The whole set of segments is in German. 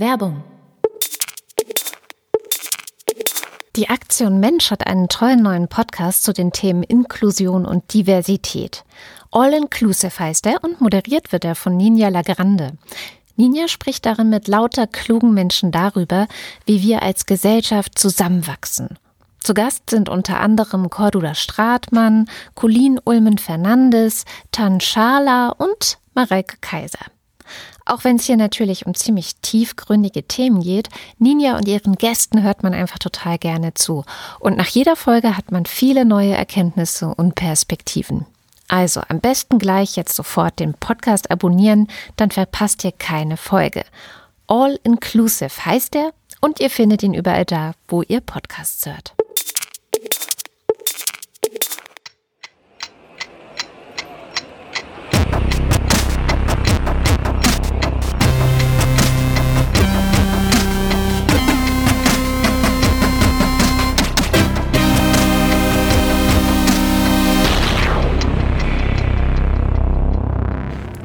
Werbung. Die Aktion Mensch hat einen tollen neuen Podcast zu den Themen Inklusion und Diversität. All Inclusive heißt er und moderiert wird er von Ninja Lagrande. Ninja spricht darin mit lauter klugen Menschen darüber, wie wir als Gesellschaft zusammenwachsen. Zu Gast sind unter anderem Cordula Stratmann, Colin Ulmen Fernandes, Tan Schala und Mareike Kaiser. Auch wenn es hier natürlich um ziemlich tiefgründige Themen geht, Ninja und ihren Gästen hört man einfach total gerne zu. Und nach jeder Folge hat man viele neue Erkenntnisse und Perspektiven. Also am besten gleich jetzt sofort den Podcast abonnieren, dann verpasst ihr keine Folge. All Inclusive heißt er und ihr findet ihn überall da, wo ihr Podcasts hört.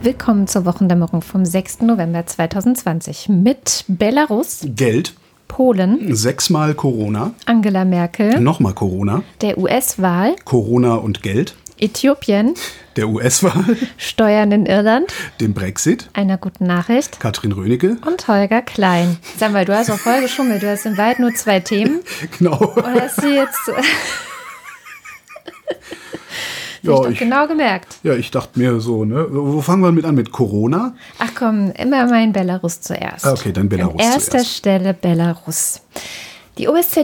Willkommen zur Wochendämmerung vom 6. November 2020 mit Belarus, Geld, Polen, sechsmal Corona, Angela Merkel, nochmal Corona, der US-Wahl, Corona und Geld, Äthiopien, der US-Wahl, Steuern in Irland, dem Brexit, einer guten Nachricht Katrin Rönecke. und Holger Klein. Sag mal, du hast auch voll geschummelt. Du hast im Wald nur zwei Themen. Genau. Oder hast du jetzt. Ja, ich genau gemerkt. ja, ich dachte mir so, ne? Wo fangen wir mit an? Mit Corona? Ach komm, immer mein Belarus zuerst. Ah, okay, dann Belarus An erster zuerst. Stelle Belarus. Die OSZE,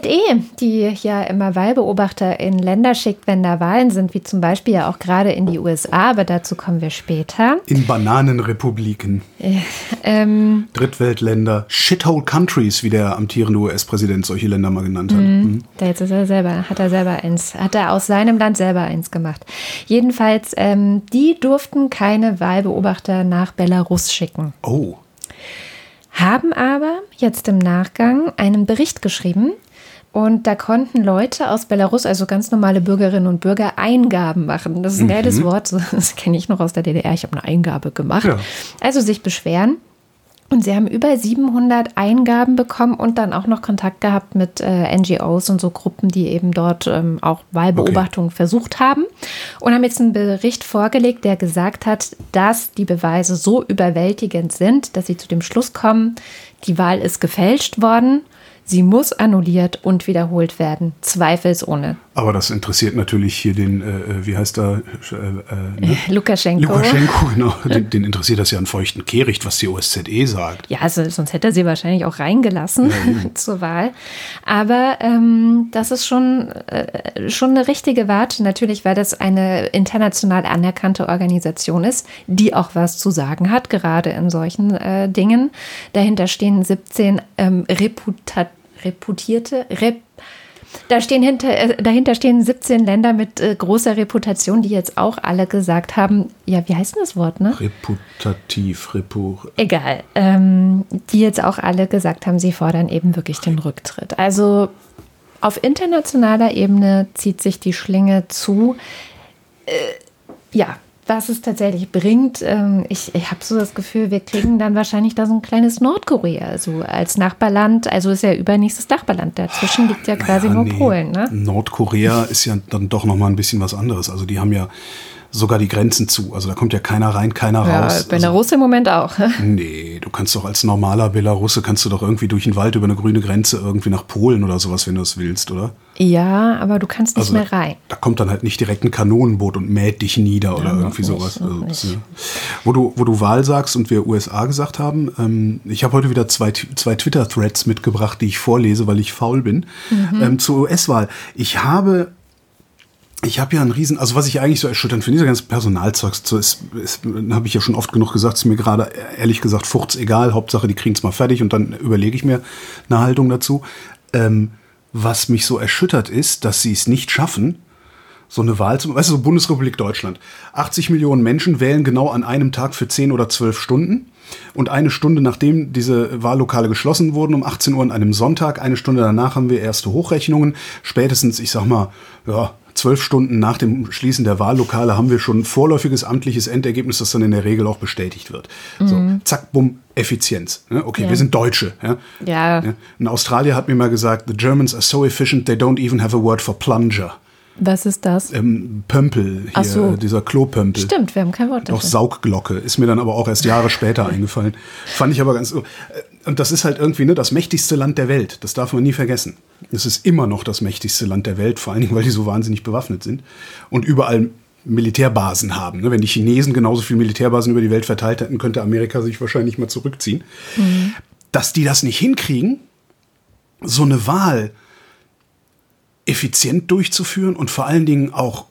die ja immer Wahlbeobachter in Länder schickt, wenn da Wahlen sind, wie zum Beispiel ja auch gerade in die USA, aber dazu kommen wir später. In Bananenrepubliken, Ähm, Drittweltländer, Shithole Countries, wie der amtierende US-Präsident solche Länder mal genannt hat. Mhm. Da jetzt ist er selber, hat er selber eins, hat er aus seinem Land selber eins gemacht. Jedenfalls, ähm, die durften keine Wahlbeobachter nach Belarus schicken. Oh, haben aber jetzt im Nachgang einen Bericht geschrieben und da konnten Leute aus Belarus, also ganz normale Bürgerinnen und Bürger, Eingaben machen. Das ist ein geiles Wort, das kenne ich noch aus der DDR. Ich habe eine Eingabe gemacht. Ja. Also sich beschweren. Und sie haben über 700 Eingaben bekommen und dann auch noch Kontakt gehabt mit äh, NGOs und so Gruppen, die eben dort ähm, auch Wahlbeobachtungen versucht haben. Und haben jetzt einen Bericht vorgelegt, der gesagt hat, dass die Beweise so überwältigend sind, dass sie zu dem Schluss kommen, die Wahl ist gefälscht worden, sie muss annulliert und wiederholt werden. Zweifelsohne. Aber das interessiert natürlich hier den, äh, äh, wie heißt er? Äh, äh, ne? Lukaschenko. Lukaschenko, genau. Den, den interessiert das ja einen feuchten Kehricht, was die OSZE sagt. Ja, also sonst hätte er sie wahrscheinlich auch reingelassen zur Wahl. Aber ähm, das ist schon, äh, schon eine richtige Warte. Natürlich, weil das eine international anerkannte Organisation ist, die auch was zu sagen hat, gerade in solchen äh, Dingen. Dahinter stehen 17 ähm, reputa reputierte, rep da stehen hinter, äh, dahinter stehen 17 Länder mit äh, großer Reputation, die jetzt auch alle gesagt haben, ja, wie heißt denn das Wort, ne? Reputativ, Repu. Egal, ähm, die jetzt auch alle gesagt haben, sie fordern eben wirklich den Rücktritt. Also auf internationaler Ebene zieht sich die Schlinge zu. Äh, ja, was es tatsächlich bringt, ähm, ich, ich habe so das Gefühl, wir kriegen dann wahrscheinlich da so ein kleines Nordkorea, so als Nachbarland. Also ist ja übernächstes Nachbarland. Dazwischen liegt ja quasi Ja, nur nee. Polen, ne? Nordkorea ist ja dann doch noch mal ein bisschen was anderes. Also die haben ja sogar die Grenzen zu. Also da kommt ja keiner rein, keiner Ja, raus. Belarus im Moment auch. Also, nee, du kannst doch als normaler Belarusse kannst du doch irgendwie durch den Wald über eine grüne Grenze irgendwie nach Polen oder sowas, wenn du es willst, oder? Ja, aber du kannst nicht Also mehr rein. Da kommt dann halt nicht direkt ein Kanonenboot und mäht dich nieder oder noch irgendwie nicht, sowas. Also, ja. Wo du, wo du Wahl sagst und wir USA gesagt haben, ähm, ich habe heute wieder zwei, zwei Twitter-Threads mitgebracht, die ich vorlese, weil ich faul bin, Mhm. ähm, zur US-Wahl. Ich habe ich habe ja einen riesen, also was ich eigentlich so erschütternd finde, dieser ganze Personalzeugs, so ist, ist habe ich ja schon oft genug gesagt, ist mir gerade ehrlich gesagt furz egal, Hauptsache die kriegen es mal fertig und dann überlege ich mir eine Haltung dazu. Ähm, was mich so erschüttert ist, dass sie es nicht schaffen, so eine Wahl zu, weißt du, so Bundesrepublik Deutschland. 80 Millionen Menschen wählen genau an einem Tag für 10 oder 12 Stunden. Und eine Stunde nachdem diese Wahllokale geschlossen wurden, um 18 Uhr an einem Sonntag, eine Stunde danach haben wir erste Hochrechnungen. Spätestens, ich sag mal, ja, zwölf Stunden nach dem Schließen der Wahllokale haben wir schon ein vorläufiges amtliches Endergebnis, das dann in der Regel auch bestätigt wird. Mhm. So, zack, bumm, Effizienz. Okay, ja. wir sind Deutsche. Ja? ja. Ein Australier hat mir mal gesagt, the Germans are so efficient, they don't even have a word for plunger. Was ist das? Ähm, Pömpel, hier, so. dieser Klopömpel. Stimmt, wir haben kein Wort dafür. Auch Saugglocke, ist mir dann aber auch erst Jahre später eingefallen. Fand ich aber ganz. Äh, und das ist halt irgendwie ne, das mächtigste Land der Welt. Das darf man nie vergessen. Es ist immer noch das mächtigste Land der Welt, vor allen Dingen, weil die so wahnsinnig bewaffnet sind und überall Militärbasen haben. Ne? Wenn die Chinesen genauso viele Militärbasen über die Welt verteilt hätten, könnte Amerika sich wahrscheinlich mal zurückziehen. Mhm. Dass die das nicht hinkriegen, so eine Wahl effizient durchzuführen und vor allen Dingen auch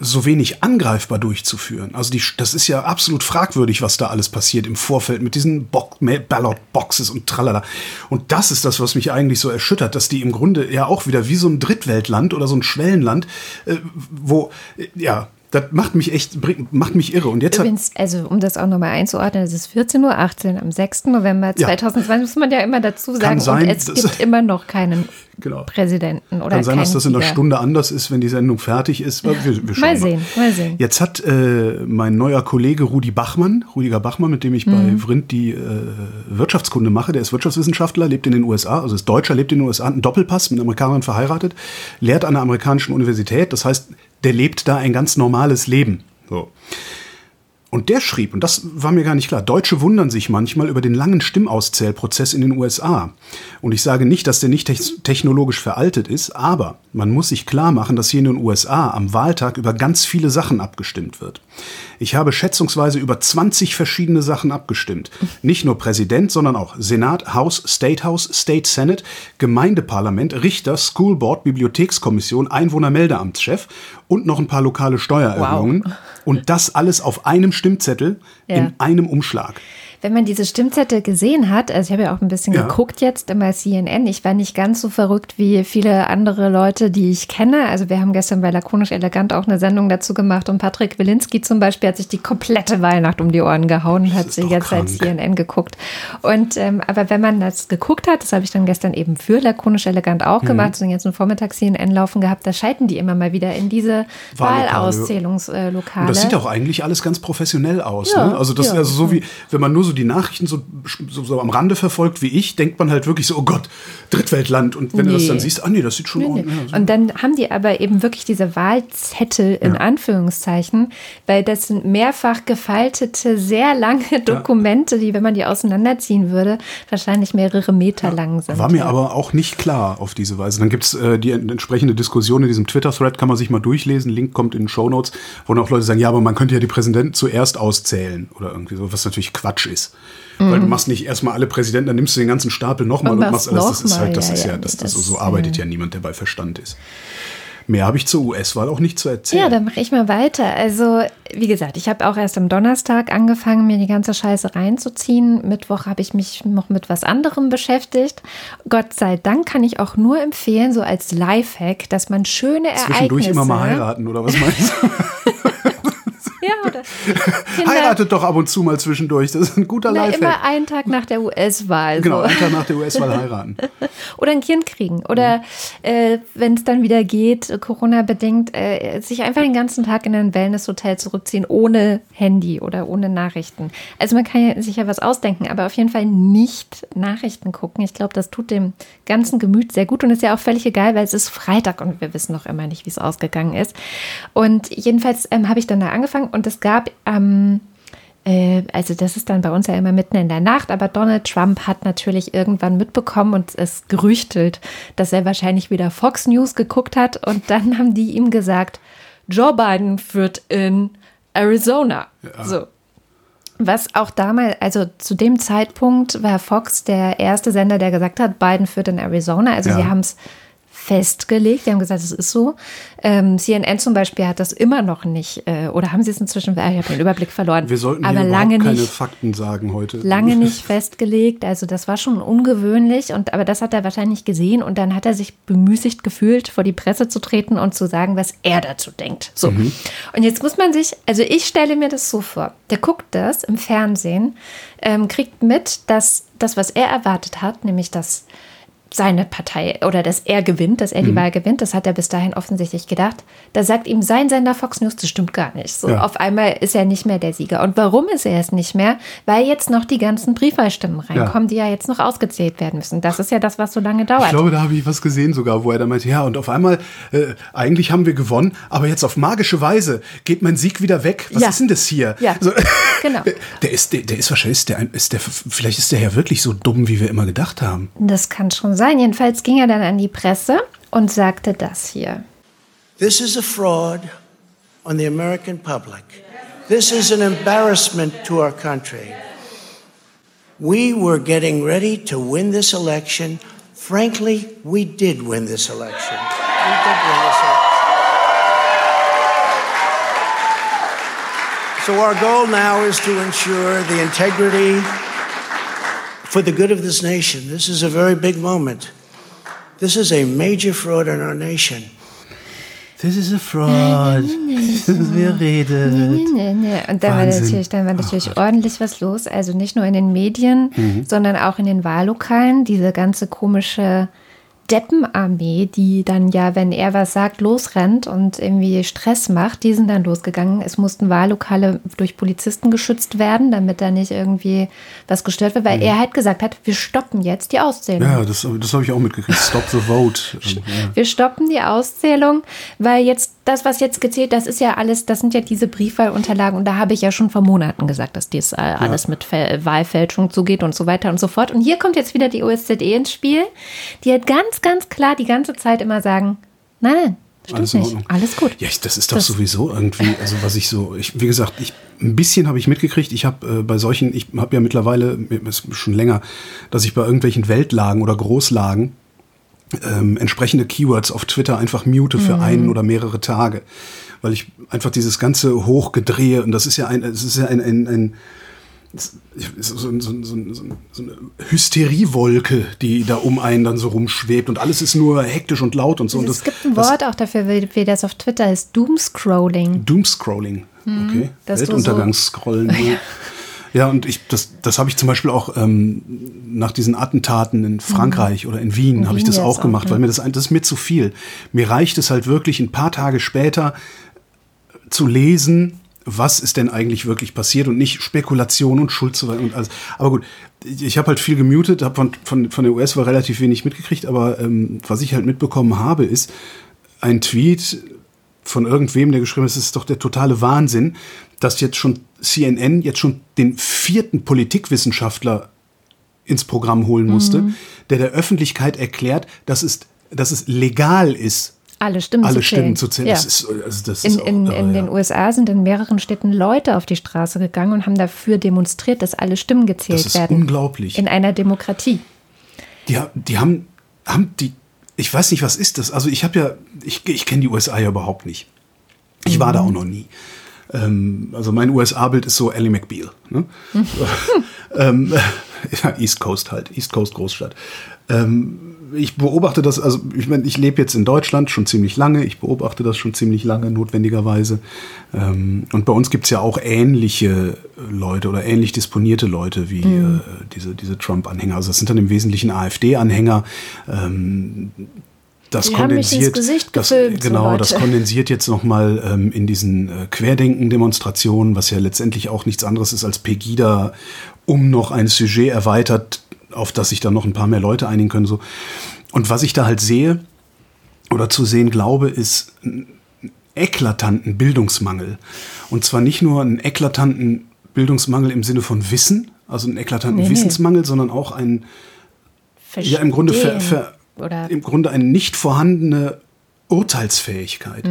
so wenig angreifbar durchzuführen. Also die, das ist ja absolut fragwürdig, was da alles passiert im Vorfeld mit diesen Ballot-Boxes und tralala. Und das ist das, was mich eigentlich so erschüttert, dass die im Grunde ja auch wieder wie so ein Drittweltland oder so ein Schwellenland, äh, wo, äh, ja, das macht mich echt, macht mich irre. Und jetzt Übrigens, also um das auch nochmal einzuordnen, es ist 14.18 Uhr am 6. November 2020, ja. muss man ja immer dazu sagen. Sein, und es gibt immer noch keinen genau. Präsidenten oder Kann sein, dass das in einer Stunde anders ist, wenn die Sendung fertig ist. Wir, wir mal sehen, mal. mal sehen. Jetzt hat äh, mein neuer Kollege Rudi Bachmann, Rudiger Bachmann, mit dem ich mhm. bei Vrindt die äh, Wirtschaftskunde mache, der ist Wirtschaftswissenschaftler, lebt in den USA, also ist Deutscher, lebt in den USA, hat einen Doppelpass, mit einer Amerikanerin verheiratet, lehrt an einer amerikanischen Universität. Das heißt, der lebt da ein ganz normales Leben. So. Und der schrieb, und das war mir gar nicht klar, Deutsche wundern sich manchmal über den langen Stimmauszählprozess in den USA. Und ich sage nicht, dass der nicht technologisch veraltet ist, aber man muss sich klar machen, dass hier in den USA am Wahltag über ganz viele Sachen abgestimmt wird. Ich habe schätzungsweise über 20 verschiedene Sachen abgestimmt. Nicht nur Präsident, sondern auch Senat, House, State House, State Senate, Gemeindeparlament, Richter, School Board, Bibliothekskommission, Einwohnermeldeamtschef und noch ein paar lokale Steuererhöhungen. Wow. Und das alles auf einem Stimmzettel ja. in einem Umschlag wenn man diese Stimmzettel gesehen hat, also ich habe ja auch ein bisschen ja. geguckt jetzt immer CNN, ich war nicht ganz so verrückt wie viele andere Leute, die ich kenne. Also wir haben gestern bei Lakonisch Elegant auch eine Sendung dazu gemacht und Patrick Wilinski zum Beispiel hat sich die komplette Weihnacht um die Ohren gehauen und hat sich jetzt seit CNN geguckt. Und ähm, aber wenn man das geguckt hat, das habe ich dann gestern eben für Lakonisch Elegant auch mhm. gemacht, sind jetzt einen Vormittag CNN laufen gehabt, da schalten die immer mal wieder in diese Wahlauszählungslokale. Und das sieht auch eigentlich alles ganz professionell aus. Ja, ne? Also das ja, ist also so wie, wenn man nur so die Nachrichten so, so, so, am Rande verfolgt wie ich, denkt man halt wirklich so, oh Gott, Drittweltland. Und wenn nee. du das dann siehst, ah nee, das sieht schon nee, nee. Ja, so. Und dann haben die aber eben wirklich diese Wahlzettel in ja. Anführungszeichen, weil das sind mehrfach gefaltete, sehr lange Dokumente, ja. die, wenn man die auseinanderziehen würde, wahrscheinlich mehrere Meter lang sind. War mir aber auch nicht klar auf diese Weise. Dann gibt es äh, die entsprechende Diskussion in diesem Twitter-Thread, kann man sich mal durchlesen. Link kommt in den Show Notes, wo dann auch Leute sagen, ja, aber man könnte ja die Präsidenten zuerst auszählen oder irgendwie so, was natürlich Quatsch ist. Mhm. Weil du machst nicht erstmal alle Präsidenten, dann nimmst du den ganzen Stapel nochmal und, und machst alles. Das ist halt, das ja, ist ja, das, das, so, so arbeitet ja niemand, der bei Verstand ist. Mehr habe ich zur US-Wahl auch nicht zu erzählen. Ja, dann mache ich mal weiter. Also, wie gesagt, ich habe auch erst am Donnerstag angefangen, mir die ganze Scheiße reinzuziehen. Mittwoch habe ich mich noch mit was anderem beschäftigt. Gott sei Dank kann ich auch nur empfehlen, so als Lifehack, dass man schöne Ereignisse... Zwischendurch immer mal heiraten, oder was meinst du? Ja, oder Kinder, Heiratet doch ab und zu mal zwischendurch. Das ist ein guter na, Lifehack. Immer einen Tag nach der US-Wahl. Genau, einen Tag nach der US-Wahl heiraten. oder ein Kind kriegen. Oder mhm. äh, wenn es dann wieder geht, Corona-bedingt, äh, sich einfach den ganzen Tag in ein Wellness-Hotel zurückziehen, ohne Handy oder ohne Nachrichten. Also man kann ja sich ja was ausdenken, aber auf jeden Fall nicht Nachrichten gucken. Ich glaube, das tut dem ganzen Gemüt sehr gut und ist ja auch völlig egal, weil es ist Freitag und wir wissen noch immer nicht, wie es ausgegangen ist. Und jedenfalls ähm, habe ich dann da angefangen und es gab ähm, äh, also das ist dann bei uns ja immer mitten in der Nacht, aber Donald Trump hat natürlich irgendwann mitbekommen und es gerüchtelt, dass er wahrscheinlich wieder Fox News geguckt hat und dann haben die ihm gesagt, Joe Biden führt in Arizona. Ja. So. Was auch damals, also zu dem Zeitpunkt war Fox der erste Sender, der gesagt hat, Biden führt in Arizona. Also ja. sie haben es festgelegt. Die haben gesagt, es ist so. Ähm, CNN zum Beispiel hat das immer noch nicht, äh, oder haben sie es inzwischen, ah, ich habe den Überblick verloren. Wir sollten aber lange keine nicht, Fakten sagen heute. Lange nicht festgelegt. Also das war schon ungewöhnlich. Und aber das hat er wahrscheinlich gesehen und dann hat er sich bemüßigt gefühlt, vor die Presse zu treten und zu sagen, was er dazu denkt. So. Mhm. Und jetzt muss man sich, also ich stelle mir das so vor. Der guckt das im Fernsehen, ähm, kriegt mit, dass das, was er erwartet hat, nämlich dass seine Partei oder dass er gewinnt, dass er die Mhm. Wahl gewinnt. Das hat er bis dahin offensichtlich gedacht. Da sagt ihm sein Sender Fox News, das stimmt gar nicht. So, Ja. auf einmal ist er nicht mehr der Sieger. Und warum ist er es nicht mehr? Weil jetzt noch die ganzen Briefwahlstimmen reinkommen, die ja jetzt noch ausgezählt werden müssen. Das ist ja das, was so lange dauert. Ich glaube, da habe ich was gesehen sogar, wo er da meinte, ja, und auf einmal, äh, eigentlich haben wir gewonnen, aber jetzt auf magische Weise geht mein Sieg wieder weg. Was Ja. ist denn das hier? Ja, So, genau. Der, ist, der, der ist wahrscheinlich, ist der, ist der, vielleicht ist der ja wirklich so dumm, wie wir immer gedacht haben. Das kann schon sein. Jedenfalls ging er dann an die Presse und sagte das hier. This is a fraud on the American public. This is an embarrassment to our country. We were getting ready to win this election. Frankly, we did win this election. We did win this election. So our goal now is to ensure the integrity for the good of this nation. This is a very big moment. This is a major fraud in our nation. Das ist a fraud. Wer redet? Nee, nee, nee. Und da war Wahnsinn. natürlich, dann war natürlich ordentlich was los. Also nicht nur in den Medien, Mhm. sondern auch in den Wahllokalen. Diese ganze komische Deppenarmee, die dann ja, wenn er was sagt, losrennt und irgendwie Stress macht, die sind dann losgegangen. Es mussten Wahllokale durch Polizisten geschützt werden, damit da nicht irgendwie was gestört wird, weil er halt gesagt hat, wir stoppen jetzt die Auszählung. Mhm. Ja, das, das habe ich auch mitgekriegt. Stop the vote. Ja. Wir stoppen die Auszählung, weil jetzt das, was jetzt gezählt, das ist ja alles, das sind ja diese Briefwahlunterlagen und da habe ich ja schon vor Monaten gesagt, dass dies äh, alles mit Fe Wahlfälschung zugeht und so weiter und so fort. Und hier kommt jetzt wieder die OSZE ins Spiel, die halt ganz, ganz klar die ganze Zeit immer sagen, nein, nein, stimmt Alles nicht, alles gut. Ja, ich, das ist doch Das- sowieso irgendwie, also was ich so, ich, wie gesagt, ich, ein bisschen habe ich mitgekriegt. Ich habe äh, bei solchen, ich habe ja mittlerweile, ist schon länger, dass ich bei irgendwelchen Weltlagen oder Großlagen ähm, entsprechende Keywords auf Twitter einfach mute für einen oder mehrere Tage. Weil ich einfach dieses ganze Hochgedrehe, und das ist ja ein, es ist ja ein, ein, ein so, so, so, so, so eine Hysteriewolke, die da um einen dann so rumschwebt und alles ist nur hektisch und laut und so. und es das, gibt ein das, Wort auch dafür, wie, das auf Twitter ist, Doomscrolling. Doomscrolling. Okay. Hm, du so- Weltuntergangsscrollen. Ja. ja, und ich, das, das habe ich zum Beispiel auch ähm, nach diesen Attentaten in Frankreich oder in Wien, In habe ich Wien das auch auch, gemacht, ne? weil mir das, ein- das ist mir zu viel. Mir reicht es halt wirklich ein paar Tage später zu lesen, was ist denn eigentlich wirklich passiert und nicht Spekulation und Schuldzuweisung und alles. Aber gut, ich, ich habe halt viel gemutet, habe von, von, von der US war relativ wenig mitgekriegt, aber ähm, was ich halt mitbekommen habe, ist ein Tweet von irgendwem, der geschrieben hat, es ist doch der totale Wahnsinn, dass jetzt schon CNN jetzt schon den vierten Politikwissenschaftler ins Programm holen musste, Mhm. der der Öffentlichkeit erklärt, dass es, dass es legal ist, Alle Stimmen alle zu zählen. Stimmen zu zählen. Ja. Das ist, also das In, ist auch, in, in den ja. USA sind in mehreren Städten Leute auf die Straße gegangen und haben dafür demonstriert, dass alle Stimmen gezählt Das ist werden. unglaublich. In einer Demokratie. Die, die haben, haben die, ich weiß nicht, was ist das? Also ich habe ja, ich, ich kenne die USA ja überhaupt nicht. Ich war da Mhm. auch noch nie. Ähm, also mein USA-Bild ist so Ellie McBeal. Ne? ähm, ja, East Coast halt, East Coast Großstadt. Ähm, ich beobachte das, also ich meine, ich lebe jetzt in Deutschland schon ziemlich lange, ich beobachte das schon ziemlich lange, notwendigerweise. Ähm, und bei uns gibt es ja auch ähnliche Leute oder ähnlich disponierte Leute wie Mhm. äh, diese, diese Trump-Anhänger. Also das sind dann im Wesentlichen AfD-Anhänger. Ähm, das Die kondensiert, das, gefilmt, so genau, das Leute. kondensiert jetzt nochmal ähm, in diesen äh, Querdenken-Demonstrationen, was ja letztendlich auch nichts anderes ist als Pegida, um noch ein Sujet erweitert, auf das sich dann noch ein paar mehr Leute einigen können. So. Und was ich da halt sehe oder zu sehen glaube, ist einen eklatanten Bildungsmangel. Und zwar nicht nur einen eklatanten Bildungsmangel im Sinne von Wissen, also einen eklatanten Nee, nee. Wissensmangel, sondern auch einen ja, im Grunde, ver, Verstehen. ver, im Grunde eine nicht vorhandene Urteilsfähigkeit.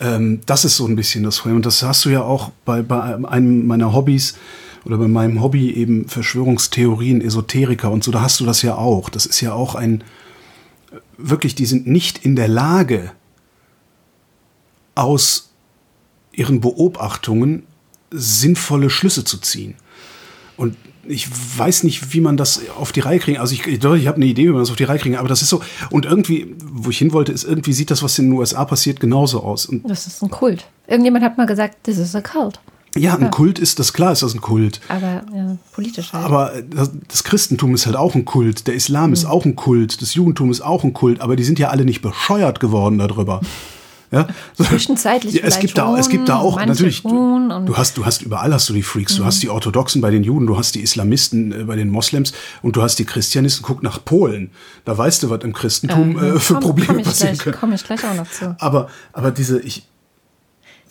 Ähm, das ist so ein bisschen das Problem. Und das hast du ja auch bei, bei einem meiner Hobbys oder bei meinem Hobby eben Verschwörungstheorien, Esoteriker und so. Da hast du das ja auch. Das ist ja auch ein, wirklich, die sind nicht in der Lage, aus ihren Beobachtungen sinnvolle Schlüsse zu ziehen. Und ich weiß nicht, wie man das auf die Reihe kriegen. Also ich, ich, ich habe eine Idee, wie man das auf die Reihe kriegen. Aber das ist so. Und irgendwie, wo ich hin wollte, ist irgendwie sieht das, was in den USA passiert, genauso aus. Und das ist ein Kult. Irgendjemand hat mal gesagt, this is a cult. Ja, ein ja. Kult ist das klar, ist das ein Kult. Aber ja, politisch halt. Aber das, das, Christentum ist halt auch ein Kult, der Islam mhm. ist auch ein Kult, das Judentum ist auch ein Kult, aber die sind ja alle nicht bescheuert geworden darüber. Ja? Zwischenzeitlich ja, es gibt da, es gibt da auch natürlich. Du, du, hast, du hast überall hast du die Freaks. Mhm. Du hast die Orthodoxen bei den Juden, du hast die Islamisten äh, bei den Moslems und du hast die Christianisten. Guck nach Polen. Da weißt du, was im Christentum äh, äh für komm, Probleme komm passieren gleich, können. Komme ich gleich auch noch zu. Aber, aber diese, ich,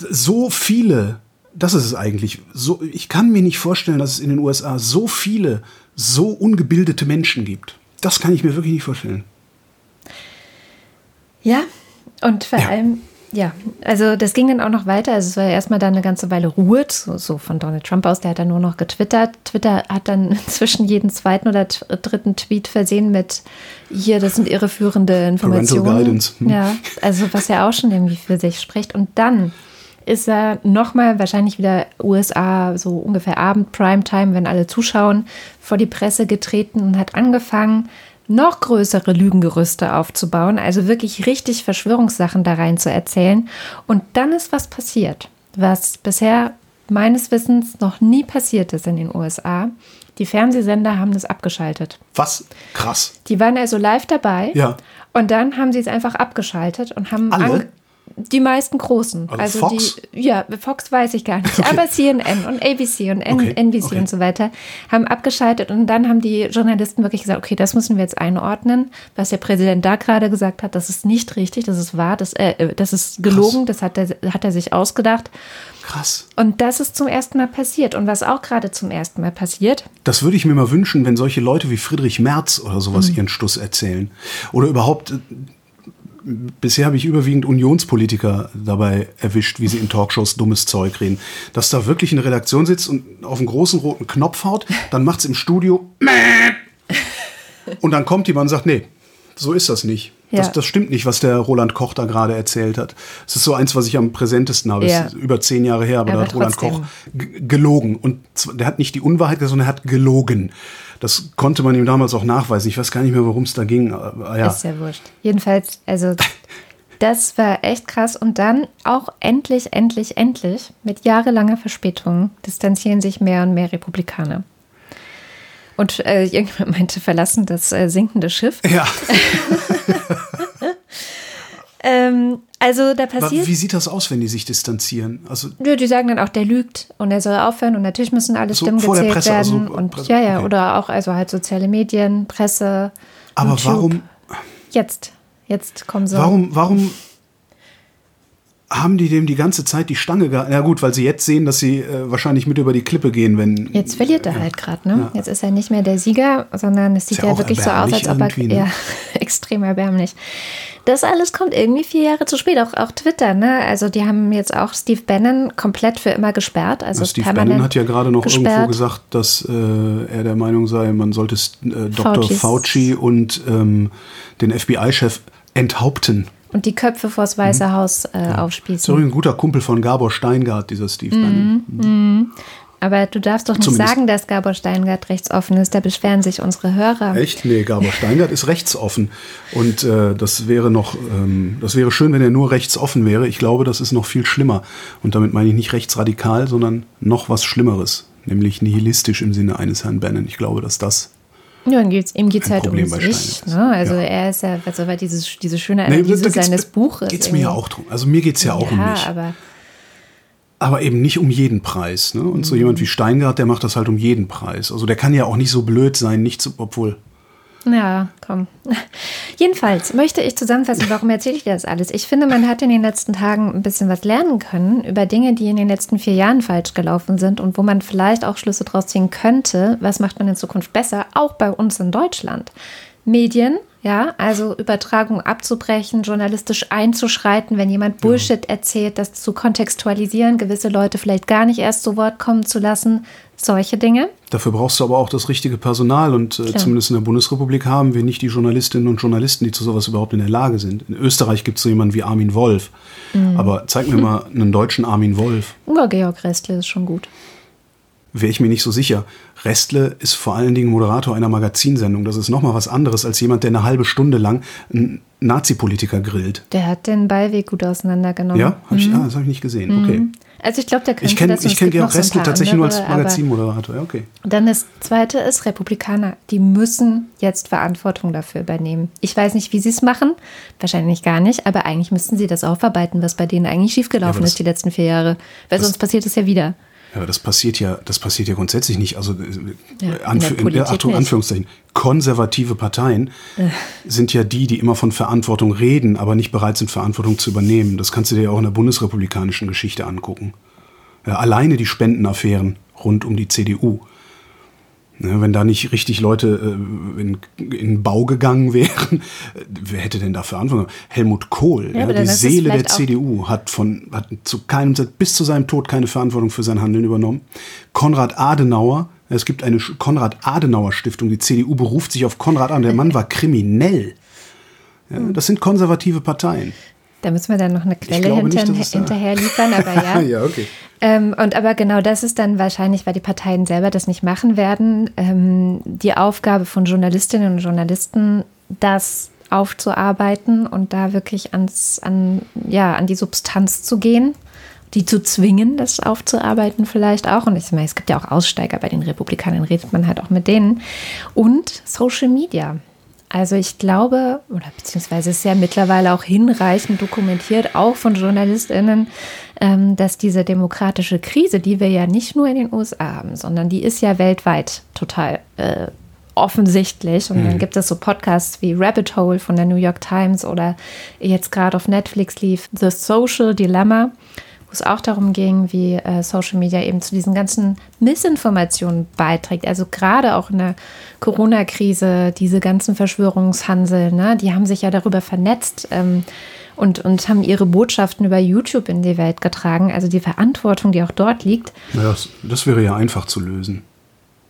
so viele das ist es eigentlich. So, ich kann mir nicht vorstellen, dass es in den USA so viele, so ungebildete Menschen gibt. Das kann ich mir wirklich nicht vorstellen. Ja, und vor ja. allem, ja, also das ging dann auch noch weiter. Also es war ja erstmal dann eine ganze Weile Ruhe, so, so, von Donald Trump aus, der hat dann nur noch getwittert. Twitter hat dann inzwischen jeden zweiten oder dritten Tweet versehen mit hier, das sind irreführende Informationen. Parental Guidance. Hm. Ja, also was ja auch schon irgendwie für sich spricht. Und dann ist er nochmal wahrscheinlich wieder USA, so ungefähr Abend, Primetime, wenn alle zuschauen, vor die Presse getreten und hat angefangen, noch größere Lügengerüste aufzubauen, also wirklich richtig Verschwörungssachen da rein zu erzählen. Und dann ist was passiert, was bisher meines Wissens noch nie passiert ist in den USA. Die Fernsehsender haben das abgeschaltet. Was? Krass. Die waren also live dabei. Ja. Und dann haben sie es einfach abgeschaltet und haben Alle? Die meisten großen. Also, also Fox? die, ja, Fox weiß ich gar nicht. Okay. Aber CNN und ABC und N okay. NBC okay. und so weiter haben abgeschaltet und dann haben die Journalisten wirklich gesagt, okay, das müssen wir jetzt einordnen, was der Präsident da gerade gesagt hat, das ist nicht richtig, das ist wahr, das, äh, das ist gelogen, Krass. das hat er, hat er sich ausgedacht. Krass. Und das ist zum ersten Mal passiert. Und was auch gerade zum ersten Mal passiert. Das würde ich mir mal wünschen, wenn solche Leute wie Friedrich Merz oder sowas mhm. ihren Stuss erzählen. Oder überhaupt äh, bisher habe ich überwiegend Unionspolitiker dabei erwischt, wie sie in Talkshows dummes Zeug reden. Dass da wirklich eine Redaktion sitzt und auf einen großen roten Knopf haut, dann macht es im Studio und dann kommt jemand und sagt, nee, so ist das nicht. Ja. Das, das, stimmt nicht, was der Roland Koch da gerade erzählt hat. Es ist so eins, was ich am präsentesten habe. Ja. ist über zehn Jahre her, aber, aber da hat Roland Koch gelogen. Und der hat nicht die Unwahrheit gesagt, sondern er hat gelogen. Das konnte man ihm damals auch nachweisen. Ich weiß gar nicht mehr, worum es da ging. ja. Ist ja wurscht. Jedenfalls, also das war echt krass. Und dann auch endlich, endlich, endlich, mit jahrelanger Verspätung, distanzieren sich mehr und mehr Republikaner. Und äh, irgendjemand meinte, verlassen das äh, sinkende Schiff. Ja. ähm, also da passiert. wie sieht das aus, wenn die sich distanzieren? Also ja, die sagen dann auch, der lügt und er soll aufhören und natürlich müssen alle so Stimmen gezählt Presse, also werden. Also, und Presse, ja, ja, okay. oder auch also halt soziale Medien, Presse. Aber YouTube. warum? Jetzt, jetzt kommen sie. Warum, warum haben die dem die ganze Zeit die Stange gehalten? Ja gut, weil sie jetzt sehen, dass sie äh, wahrscheinlich mit über die Klippe gehen, wenn. Jetzt verliert er ja. halt gerade, ne? Ja. Jetzt ist er nicht mehr der Sieger, sondern es sieht ja, ja wirklich so aus, als ob er ne? ja, extrem erbärmlich. Das alles kommt irgendwie vier Jahre zu spät. Auch, auch Twitter, ne? Also die haben jetzt auch Steve Bannon komplett für immer gesperrt. Also Steve Bannon hat ja gerade noch gesperrt. irgendwo gesagt, dass äh, er der Meinung sei, man sollte äh, Dr. Faucis. Fauci und ähm, den FBI-Chef enthaupten. Und die Köpfe vors Weiße mhm. Haus äh, ja. aufspießen. Das ist ein guter Kumpel von Gabor Steingart, dieser Steve Bannon. Mhm. Mhm. Aber du darfst doch nicht Zumindest. sagen, dass Gabor Steingart rechtsoffen ist. Da beschweren sich unsere Hörer. Echt? Nee, Gabor Steingart ist rechtsoffen. Und äh, das wäre noch, ähm, das wäre schön, wenn er nur rechtsoffen wäre. Ich glaube, das ist noch viel schlimmer. Und damit meine ich nicht rechtsradikal, sondern noch was Schlimmeres. Nämlich nihilistisch im Sinne eines Herrn Bannon. Ich glaube, dass das ja, ihm geht es halt Problem um sich. Ne? Also ja. er ist ja, also weil dieses, diese schöne Analyse nee, seines Buches. Geht es mir ja auch drum. Also mir geht es ja, ja, auch um mich. Aber, aber eben nicht um jeden Preis. Ne? Und mhm. so jemand wie Steingart, der macht das halt um jeden Preis. Also der kann ja auch nicht so blöd sein, nicht zu, obwohl ja, komm. Jedenfalls möchte ich zusammenfassen, warum erzähle ich dir das alles? Ich finde, man hat in den letzten Tagen ein bisschen was lernen können über Dinge, die in den letzten vier Jahren falsch gelaufen sind und wo man vielleicht auch Schlüsse draus ziehen könnte. Was macht man in Zukunft besser? Auch bei uns in Deutschland. Medien, ja, also Übertragung abzubrechen, journalistisch einzuschreiten, wenn jemand Bullshit erzählt, das zu kontextualisieren, gewisse Leute vielleicht gar nicht erst zu Wort kommen zu lassen, solche Dinge. Dafür brauchst du aber auch das richtige Personal und äh, zumindest in der Bundesrepublik haben wir nicht die Journalistinnen und Journalisten, die zu sowas überhaupt in der Lage sind. In Österreich gibt es so jemanden wie Armin Wolf. Mhm. Aber zeig mir mal einen deutschen Armin Wolf. Ja, Georg Restle ist schon gut wäre ich mir nicht so sicher. Restle ist vor allen Dingen Moderator einer Magazinsendung. Das ist nochmal was anderes als jemand, der eine halbe Stunde lang einen Nazi-Politiker grillt. Der hat den Beiweg gut auseinandergenommen. Ja, hab ich, mhm. ah, das habe ich nicht gesehen. Mhm. Also ich glaube, der könnte Ich kenne das ich kenn gibt Georg so Restel tatsächlich nur als andere, Magazinmoderator. Ja, okay. Dann das zweite ist Republikaner. Die müssen jetzt Verantwortung dafür übernehmen. Ich weiß nicht, wie sie es machen. Wahrscheinlich gar nicht. Aber eigentlich müssten sie das aufarbeiten, was bei denen eigentlich schiefgelaufen aber das- ist die letzten vier Jahre. Weil sonst passiert es ja wieder. Ja, aber das passiert ja, das passiert ja grundsätzlich nicht. Also äh, Ja, in Anf in, Politik Achtung. Äh. Anführungszeichen. Konservative Parteien sind ja die, die immer von Verantwortung reden, aber nicht bereit sind, Verantwortung zu übernehmen. Das kannst du dir ja auch in der bundesrepublikanischen Geschichte angucken. Ja, alleine die Spendenaffären rund um die CDU. Ne, wenn da nicht richtig Leute äh, in, in den Bau gegangen wären, wer hätte denn da Verantwortung? Helmut Kohl, Ja, ja, die Seele der CDU, hat von hat zu keinem bis zu seinem Tod keine Verantwortung für sein Handeln übernommen. Konrad Adenauer, es gibt eine Sch- Konrad Adenauer Stiftung, die CDU beruft sich auf Konrad Adenauer. Der Mann war kriminell. Ja, das sind konservative Parteien. Da müssen wir dann noch eine Quelle nicht, hinter, da- hinterher liefern, aber ja. ja, okay. Ähm, und aber genau das ist dann wahrscheinlich, weil die Parteien selber das nicht machen werden, ähm, die Aufgabe von Journalistinnen und Journalisten, das aufzuarbeiten und da wirklich ans, an, ja, an die Substanz zu gehen, die zu zwingen, das aufzuarbeiten vielleicht auch. Und ich meine, es gibt ja auch Aussteiger bei den Republikanern, redet man halt auch mit denen. Und Social Media. Also ich glaube, oder beziehungsweise ist ja mittlerweile auch hinreichend dokumentiert, auch von JournalistInnen, ähm, dass diese demokratische Krise, die wir ja nicht nur in den USA haben, sondern die ist ja weltweit total äh, offensichtlich. Und dann gibt es so Podcasts wie Rabbit Hole von der New York Times oder jetzt gerade auf Netflix lief The Social Dilemma wo es auch darum ging, wie äh, Social Media eben zu diesen ganzen Missinformationen beiträgt. Also gerade auch in der Corona-Krise, diese ganzen Verschwörungshansel, ne, die haben sich ja darüber vernetzt ähm, und, und haben ihre Botschaften über YouTube in die Welt getragen. Also die Verantwortung, die auch dort liegt. Naja, das, das wäre ja einfach zu lösen.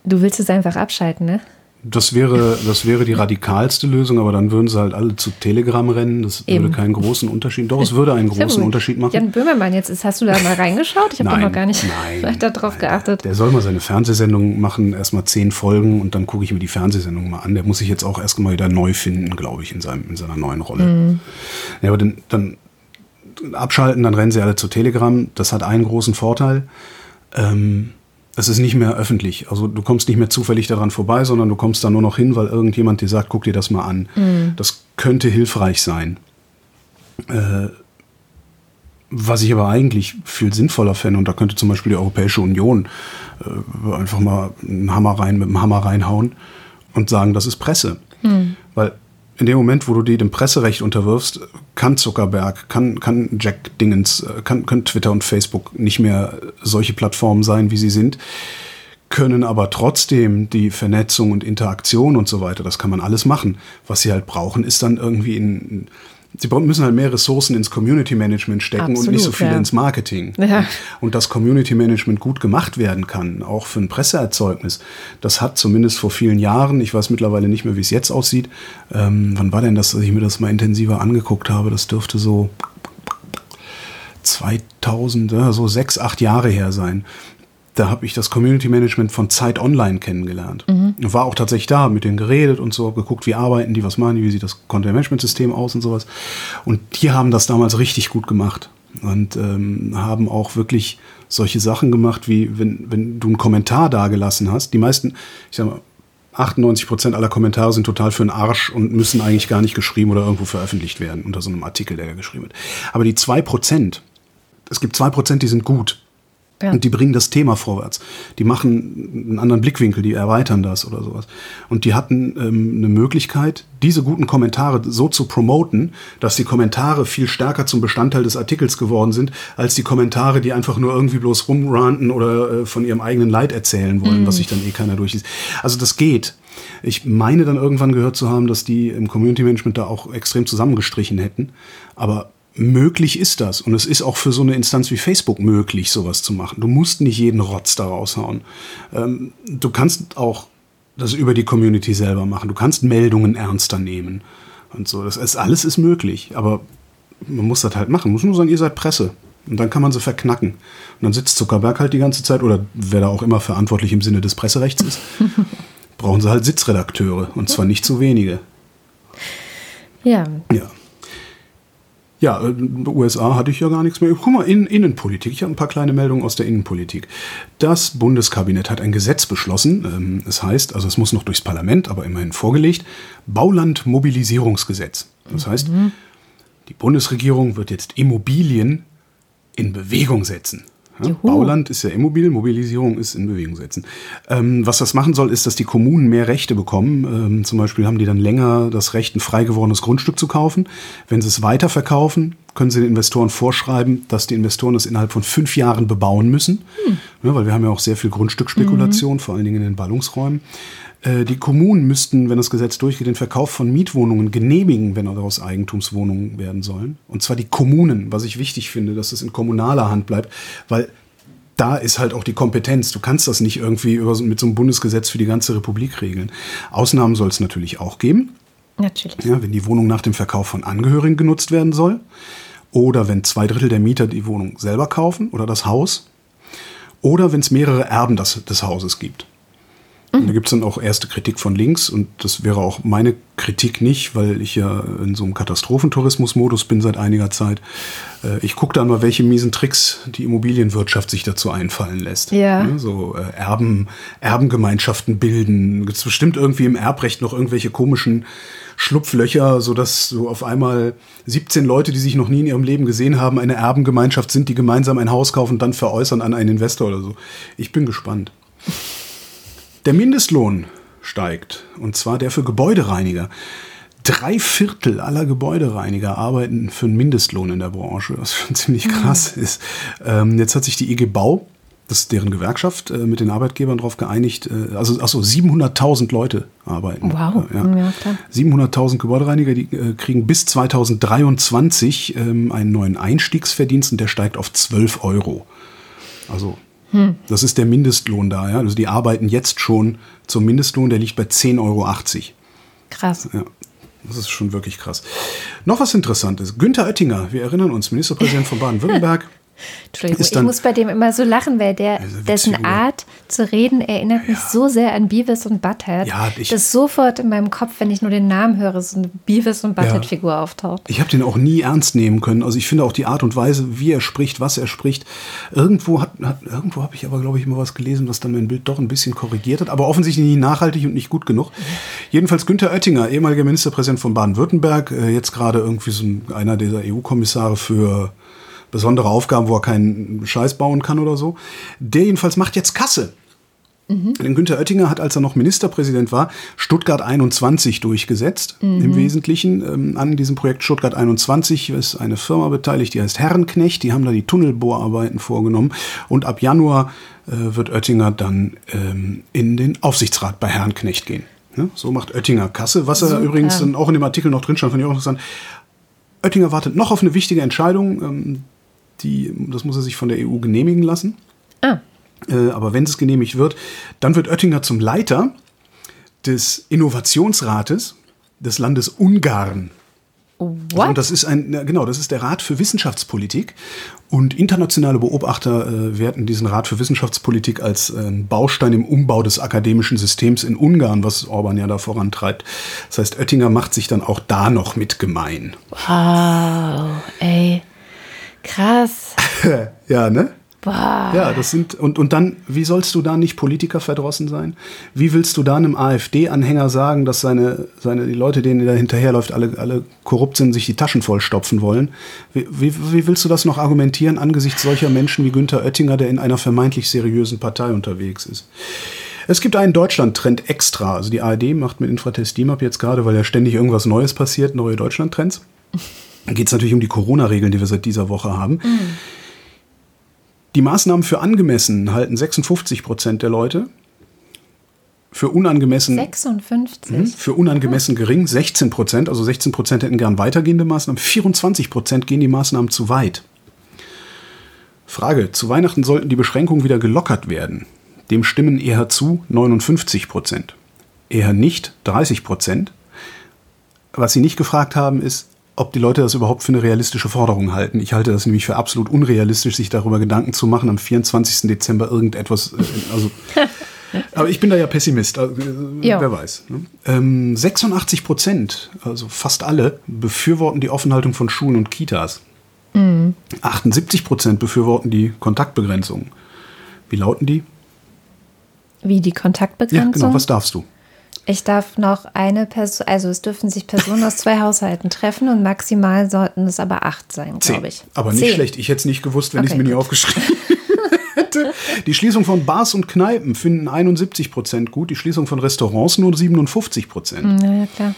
Du willst es einfach abschalten, ne? Das wäre, das wäre die radikalste Lösung, aber dann würden sie halt alle zu Telegram rennen. Das Eben. würde keinen großen Unterschied. Doch, es würde einen großen. Unterschied machen. Jan Böhmermann, jetzt ist, hast du da mal reingeschaut? Ich habe noch gar nicht nein, nein. geachtet. Der soll mal seine Fernsehsendung machen, erstmal zehn Folgen und dann gucke ich mir die Fernsehsendung mal an. Der muss sich jetzt auch erstmal wieder neu finden, glaube ich, in, seinem, in seiner neuen Rolle. Mhm. Ja, aber dann, dann abschalten, dann rennen sie alle zu Telegram. Das hat einen großen Vorteil. Ähm, es ist nicht mehr öffentlich. Also du kommst nicht mehr zufällig daran vorbei, sondern du kommst da nur noch hin, weil irgendjemand dir sagt, guck dir das mal an. Das könnte hilfreich sein. Äh, was ich aber eigentlich viel sinnvoller fände, und da könnte zum Beispiel die Europäische Union äh, einfach mal einen Hammer rein mit dem Hammer reinhauen und sagen, das ist Presse. Weil in dem Moment, wo du die dem Presserecht unterwirfst, kann Zuckerberg, kann, kann Jack Dingens, äh, kann, können Twitter und Facebook nicht mehr solche Plattformen sein, wie sie sind, können aber trotzdem die Vernetzung und Interaktion und so weiter, das kann man alles machen. Was sie halt brauchen, ist dann irgendwie in, sie müssen halt mehr Ressourcen ins Community Management stecken und nicht so Absolut, viel ja. ins Marketing. Ja. Und dass Community Management gut gemacht werden kann, auch für ein Presseerzeugnis, das hat zumindest vor vielen Jahren, ich weiß mittlerweile nicht mehr, wie es jetzt aussieht, ähm, wann war denn das, dass ich mir das mal intensiver angeguckt habe, das dürfte so 2000, ja, so sechs, acht Jahre her sein. Da habe ich das Community Management von Zeit Online kennengelernt. War auch tatsächlich da, mit denen geredet und so, geguckt, wie arbeiten die, was machen die, wie sieht das Content Management System aus und sowas. Und die haben das damals richtig gut gemacht und ähm, haben auch wirklich solche Sachen gemacht, wie wenn, wenn du einen Kommentar dagelassen hast. Die meisten, ich sag mal, 98 Prozent aller Kommentare sind total für den Arsch und müssen eigentlich gar nicht geschrieben oder irgendwo veröffentlicht werden unter so einem Artikel, der da geschrieben wird. Aber die zwei Prozent, es gibt zwei Prozent, die sind gut. Ja. Und die bringen das Thema vorwärts. Die machen einen anderen Blickwinkel, die erweitern das oder sowas. Und die hatten ähm, eine Möglichkeit, diese guten Kommentare so zu promoten, dass die Kommentare viel stärker zum Bestandteil des Artikels geworden sind, als die Kommentare, die einfach nur irgendwie bloß rumranten oder äh, von ihrem eigenen Leid erzählen wollen, was sich dann eh keiner durchliest. Also das geht. Ich meine dann irgendwann gehört zu haben, dass die im Community Management da auch extrem zusammengestrichen hätten. Aber möglich ist das. Und es ist auch für so eine Instanz wie Facebook möglich, sowas zu machen. Du musst nicht jeden Rotz da raushauen. Ähm, du kannst auch das über die Community selber machen. Du kannst Meldungen ernster nehmen. Und so. Das ist, alles ist möglich. Aber man muss das halt machen. Man muss nur sagen, ihr seid Presse. Und dann kann man sie verknacken. Und dann sitzt Zuckerberg halt die ganze Zeit, oder wer da auch immer verantwortlich im Sinne des Presserechts ist, brauchen sie halt Sitzredakteure. Und zwar nicht zu wenige. Ja, Ja. Ja, äh, USA hatte ich ja gar nichts mehr. Guck mal, in, Innenpolitik. Ich habe ein paar kleine Meldungen aus der Innenpolitik. Das Bundeskabinett hat ein Gesetz beschlossen. Ähm, es heißt, also es muss noch durchs Parlament, aber immerhin vorgelegt, Baulandmobilisierungsgesetz. Das heißt, mhm. die Bundesregierung wird jetzt Immobilien in Bewegung setzen. Ja, Bauland ist ja immobil, Mobilisierung ist in Bewegung setzen. Ähm, was das machen soll, ist, dass die Kommunen mehr Rechte bekommen. Ähm, zum Beispiel haben die dann länger das Recht, ein frei gewordenes Grundstück zu kaufen. Wenn sie es weiterverkaufen, können sie den Investoren vorschreiben, dass die Investoren es innerhalb von fünf Jahren bebauen müssen. Hm. Ja, weil wir haben ja auch sehr viel Grundstückspekulation, mhm. vor allen Dingen in den Ballungsräumen. Äh, die Kommunen müssten, wenn das Gesetz durchgeht, den Verkauf von Mietwohnungen genehmigen, wenn daraus Eigentumswohnungen werden sollen. Und zwar die Kommunen, was ich wichtig finde, dass es in kommunaler Hand bleibt, weil da ist halt auch die Kompetenz. Du kannst das nicht irgendwie mit so einem Bundesgesetz für die ganze Republik regeln. Ausnahmen soll es natürlich auch geben. Natürlich. Ja, wenn die Wohnung nach dem Verkauf von Angehörigen genutzt werden soll. Oder wenn zwei Drittel der Mieter die Wohnung selber kaufen oder das Haus. Oder wenn es mehrere Erben des, des Hauses gibt. Mhm. Da gibt es dann auch erste Kritik von links und das wäre auch meine Kritik nicht, weil ich ja in so einem Katastrophentourismus-Modus bin seit einiger Zeit. Äh, ich gucke dann mal, welche miesen Tricks die Immobilienwirtschaft sich dazu einfallen lässt. Ja. So äh, Erben, Erbengemeinschaften bilden. Gibt es bestimmt irgendwie im Erbrecht noch irgendwelche komischen Schlupflöcher, sodass so auf einmal 17 Leute, die sich noch nie in ihrem Leben gesehen haben, eine Erbengemeinschaft sind, die gemeinsam ein Haus kaufen und dann veräußern an einen Investor oder so. Ich bin gespannt. Der Mindestlohn steigt, und zwar der für Gebäudereiniger. Drei Viertel aller Gebäudereiniger arbeiten für einen Mindestlohn in der Branche, was schon ziemlich krass mhm. ist. Ähm, jetzt hat sich die IG Bau, das ist deren Gewerkschaft, äh, mit den Arbeitgebern darauf geeinigt. Äh, also achso, 700.000 Leute arbeiten. Wow. Äh, ja. Ja, 700.000 Gebäudereiniger, die äh, kriegen bis 2023 ähm, einen neuen Einstiegsverdienst und der steigt auf 12 Euro. Also hm. Das ist der Mindestlohn da. Ja? Also die arbeiten jetzt schon zum Mindestlohn, der liegt bei 10,80 Euro. Krass. Ja, das ist schon wirklich krass. Noch was Interessantes. Günther Oettinger, wir erinnern uns, Ministerpräsident von Baden-Württemberg. Entschuldigung, ich muss bei dem immer so lachen, weil der, also dessen Art zu reden erinnert mich ja. so sehr an Beavis und Butthead, ja, ich, dass sofort in meinem Kopf, wenn ich nur den Namen höre, so eine Beavis und Butthead-Figur ja. auftaucht. Ich habe den auch nie ernst nehmen können. Also ich finde auch die Art und Weise, wie er spricht, was er spricht. Irgendwo hat, hat irgendwo habe ich aber, glaube ich, immer was gelesen, was dann mein Bild doch ein bisschen korrigiert hat, aber offensichtlich nicht nachhaltig und nicht gut genug. Jedenfalls Günther Oettinger, ehemaliger Ministerpräsident von Baden-Württemberg, äh, jetzt gerade irgendwie so einer dieser EU-Kommissare für besondere Aufgaben, wo er keinen Scheiß bauen kann oder so. Der jedenfalls macht jetzt Kasse. Mhm. Denn Günther Oettinger hat, als er noch Ministerpräsident war, Stuttgart 21 durchgesetzt. Mhm. Im Wesentlichen ähm, an diesem Projekt Stuttgart 21 ist eine Firma beteiligt, die heißt Herrenknecht. Die haben da die Tunnelbohrarbeiten vorgenommen. Und ab Januar äh, wird Oettinger dann ähm, in den Aufsichtsrat bei Herrenknecht gehen. Ja, so macht Oettinger Kasse, was er übrigens dann auch in dem Artikel noch drin stand, fand ich auch interessant. Oettinger wartet noch auf eine wichtige Entscheidung. Ähm, die, das muss er sich von der EU genehmigen lassen. Ah. Äh, aber wenn es genehmigt wird, dann wird Oettinger zum Leiter des Innovationsrates des Landes Ungarn. What? Und das ist ein, genau, das ist der Rat für Wissenschaftspolitik. Und internationale Beobachter äh, werten diesen Rat für Wissenschaftspolitik als äh, Baustein im Umbau des akademischen Systems in Ungarn, was Orban ja da vorantreibt. Das heißt, Oettinger macht sich dann auch da noch mit gemein. Wow, ey. Krass. ja, ne? Boah. Ja, das sind, und, und dann, wie sollst du da nicht Politiker verdrossen sein? Wie willst du da einem AfD-Anhänger sagen, dass seine, seine, die Leute, denen er hinterherläuft, alle, alle korrupt sind, sich die Taschen vollstopfen wollen? Wie, wie, wie willst du das noch argumentieren angesichts solcher Menschen wie Günther Oettinger, der in einer vermeintlich seriösen Partei unterwegs ist? Es gibt einen Deutschland-Trend extra. Also die ARD macht mit Infratest DIMAP jetzt gerade, weil ja ständig irgendwas Neues passiert, neue Deutschland-Trends. Geht es natürlich um die Corona-Regeln, die wir seit dieser Woche haben. Mhm. Die Maßnahmen für angemessen halten 56 Prozent der Leute. Für unangemessen. 56. Mh, für unangemessen gering 16 Prozent. Also 16 Prozent hätten gern weitergehende Maßnahmen. 24 Prozent gehen die Maßnahmen zu weit. Frage: Zu Weihnachten sollten die Beschränkungen wieder gelockert werden. Dem stimmen eher zu 59 Prozent. Eher nicht 30 Prozent. Was sie nicht gefragt haben, ist, ob die Leute das überhaupt für eine realistische Forderung halten. Ich halte das nämlich für absolut unrealistisch, sich darüber Gedanken zu machen, am 24. Dezember irgendetwas, äh, also Aber ich bin da ja Pessimist, also, äh, wer weiß. Ne? Ähm, 86 Prozent, also fast alle, befürworten die Offenhaltung von Schulen und Kitas. Mhm. 78 Prozent befürworten die Kontaktbegrenzung. Wie lauten die? Wie die Kontaktbegrenzung? Ja, genau. Was darfst du? Ich darf noch eine Person, also es dürfen sich Personen aus zwei Haushalten treffen und maximal sollten es aber acht sein, glaube ich. Aber nicht Zehn. schlecht. Ich hätte es nicht gewusst, wenn Okay, ich es mir gut. aufgeschrieben hätte. Die Schließung von Bars und Kneipen finden 71 Prozent gut, die Schließung von Restaurants nur 57 Prozent. Ja, klar.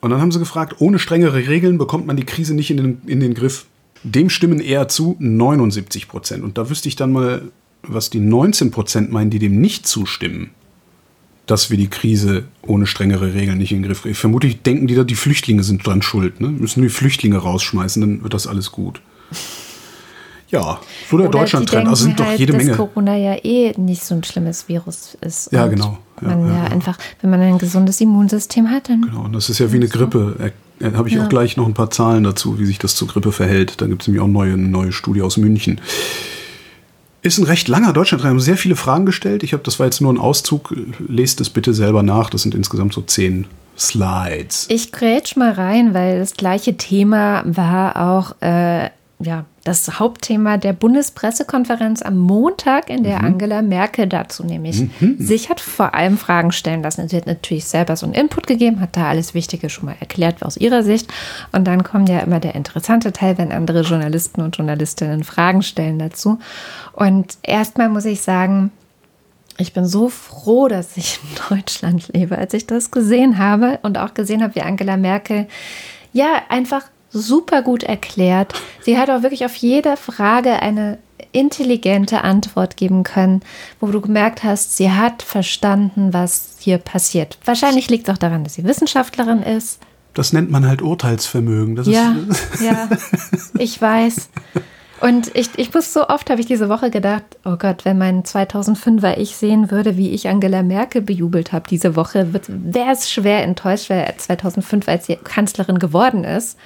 Und dann haben sie gefragt, ohne strengere Regeln bekommt man die Krise nicht in den, in den Griff. Dem stimmen eher zu 79 Prozent. Und da wüsste ich dann mal, was die 19 Prozent meinen, die dem nicht zustimmen, dass wir die Krise ohne strengere Regeln nicht in den Griff kriegen. Vermutlich denken die da, die Flüchtlinge sind dran schuld. Ne? Müssen die Flüchtlinge rausschmeißen, dann wird das alles gut. Ja, so der Deutschland-Trend. Also sind doch halt, jede dass Menge. Corona ja eh nicht so ein schlimmes Virus ist. Ja, genau. Ja, man ja, ja, ja. einfach, wenn man ein gesundes Immunsystem hat, dann Genau, und das ist ja wie eine Grippe. Da habe ich auch gleich noch ein paar Zahlen dazu, wie sich das zur Grippe verhält. Da gibt es nämlich auch neue, eine neue Studie aus München. Ist ein recht langer Deutschland. Wir haben sehr viele Fragen gestellt. Ich habe, das war jetzt nur ein Auszug. Lest es bitte selber nach. Das sind insgesamt so zehn Slides. Ich grätsch mal rein, weil das gleiche Thema war auch äh, ja, das Hauptthema der Bundespressekonferenz am Montag, in der Angela Merkel dazu nämlich sich hat vor allem Fragen stellen lassen. Sie hat natürlich selber so einen Input gegeben, hat da alles Wichtige schon mal erklärt aus ihrer Sicht. Und dann kommt ja immer der interessante Teil, wenn andere Journalisten und Journalistinnen Fragen stellen dazu. Und erstmal muss ich sagen, ich bin so froh, dass ich in Deutschland lebe, als ich das gesehen habe und auch gesehen habe, wie Angela Merkel ja einfach super gut erklärt. Sie hat auch wirklich auf jede Frage eine intelligente Antwort geben können, wo du gemerkt hast, sie hat verstanden, was hier passiert. Wahrscheinlich liegt es auch daran, dass sie Wissenschaftlerin ist. Das nennt man halt Urteilsvermögen. Das Ja, ist, ja, ich weiß. Und ich, ich muss so oft, habe ich diese Woche gedacht, oh Gott, wenn mein 2005er ich sehen würde, wie ich Angela Merkel bejubelt habe diese Woche, wäre es schwer enttäuscht, weil 2005, als sie Kanzlerin geworden ist,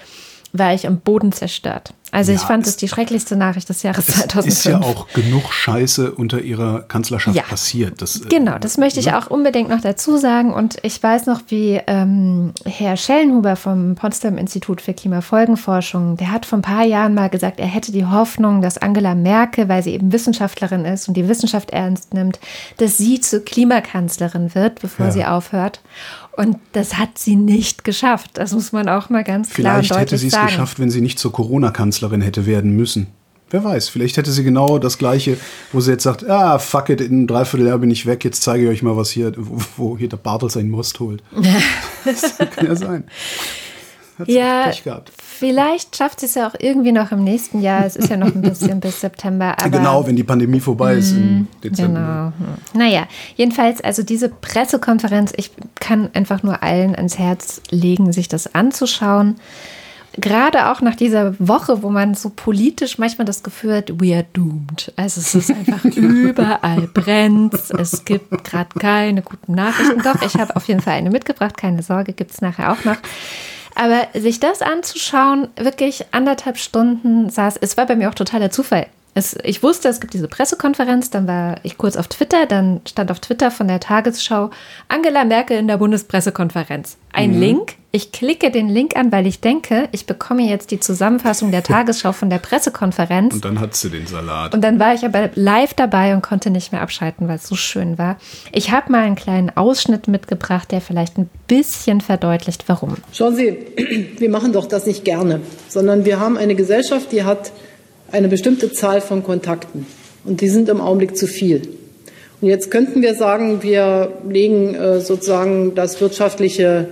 war ich am Boden zerstört. Also ich Ja, fand es- es die schrecklichste Nachricht des Jahres es 2005. ist ja auch genug Scheiße unter ihrer Kanzlerschaft Ja. passiert. Das, äh, Genau, das möchte ich auch unbedingt noch dazu sagen. Und ich weiß noch, wie ähm, Herr Schellenhuber vom Potsdam Institut für Klimafolgenforschung, der hat vor ein paar Jahren mal gesagt, er hätte die Hoffnung, dass Angela Merkel, weil sie eben Wissenschaftlerin ist und die Wissenschaft ernst nimmt, dass sie zur Klimakanzlerin wird, bevor Ja. sie aufhört. Und das hat sie nicht geschafft. Das muss man auch mal ganz klar und Vielleicht hätte deutlich sie es sagen. geschafft, wenn sie nicht zur Corona-Kanzlerin hätte werden müssen. Wer weiß, vielleicht hätte sie genau das Gleiche, wo sie jetzt sagt, ah, fuck it, in einem Dreivierteljahr bin ich weg, jetzt zeige ich euch mal, was hier, wo, wo hier der Bartel seinen Most holt. das kann ja sein. Hat Ja, vielleicht schafft sie es ja auch irgendwie noch im nächsten Jahr. Es ist ja noch ein bisschen bis September. Genau, wenn die Pandemie vorbei ist im Dezember. Genau. Hm. Naja, jedenfalls, also diese Pressekonferenz, ich kann einfach nur allen ans Herz legen, sich das anzuschauen. Gerade auch nach dieser Woche, wo man so politisch manchmal das Gefühl hat, we are doomed. Also es ist einfach überall brennt. Es gibt gerade keine guten Nachrichten. Doch, ich habe auf jeden Fall eine mitgebracht. Keine Sorge, gibt es nachher auch noch. Aber sich das anzuschauen, wirklich anderthalb Stunden saß, es war bei mir auch totaler Zufall. Es, ich wusste, es gibt diese Pressekonferenz, dann war ich kurz auf Twitter, dann stand auf Twitter von der Tagesschau Angela Merkel in der Bundespressekonferenz. Ein Link. Ich klicke den Link an, weil ich denke, ich bekomme jetzt die Zusammenfassung der Tagesschau von der Pressekonferenz. Und dann hat sie den Salat. Und dann war ich aber live dabei und konnte nicht mehr abschalten, weil es so schön war. Ich habe mal einen kleinen Ausschnitt mitgebracht, der vielleicht ein bisschen verdeutlicht, warum. Schauen Sie, wir machen doch das nicht gerne, sondern wir haben eine Gesellschaft, die hat eine bestimmte Zahl von Kontakten und die sind im Augenblick zu viel. Und jetzt könnten wir sagen, wir legen äh, sozusagen das wirtschaftliche,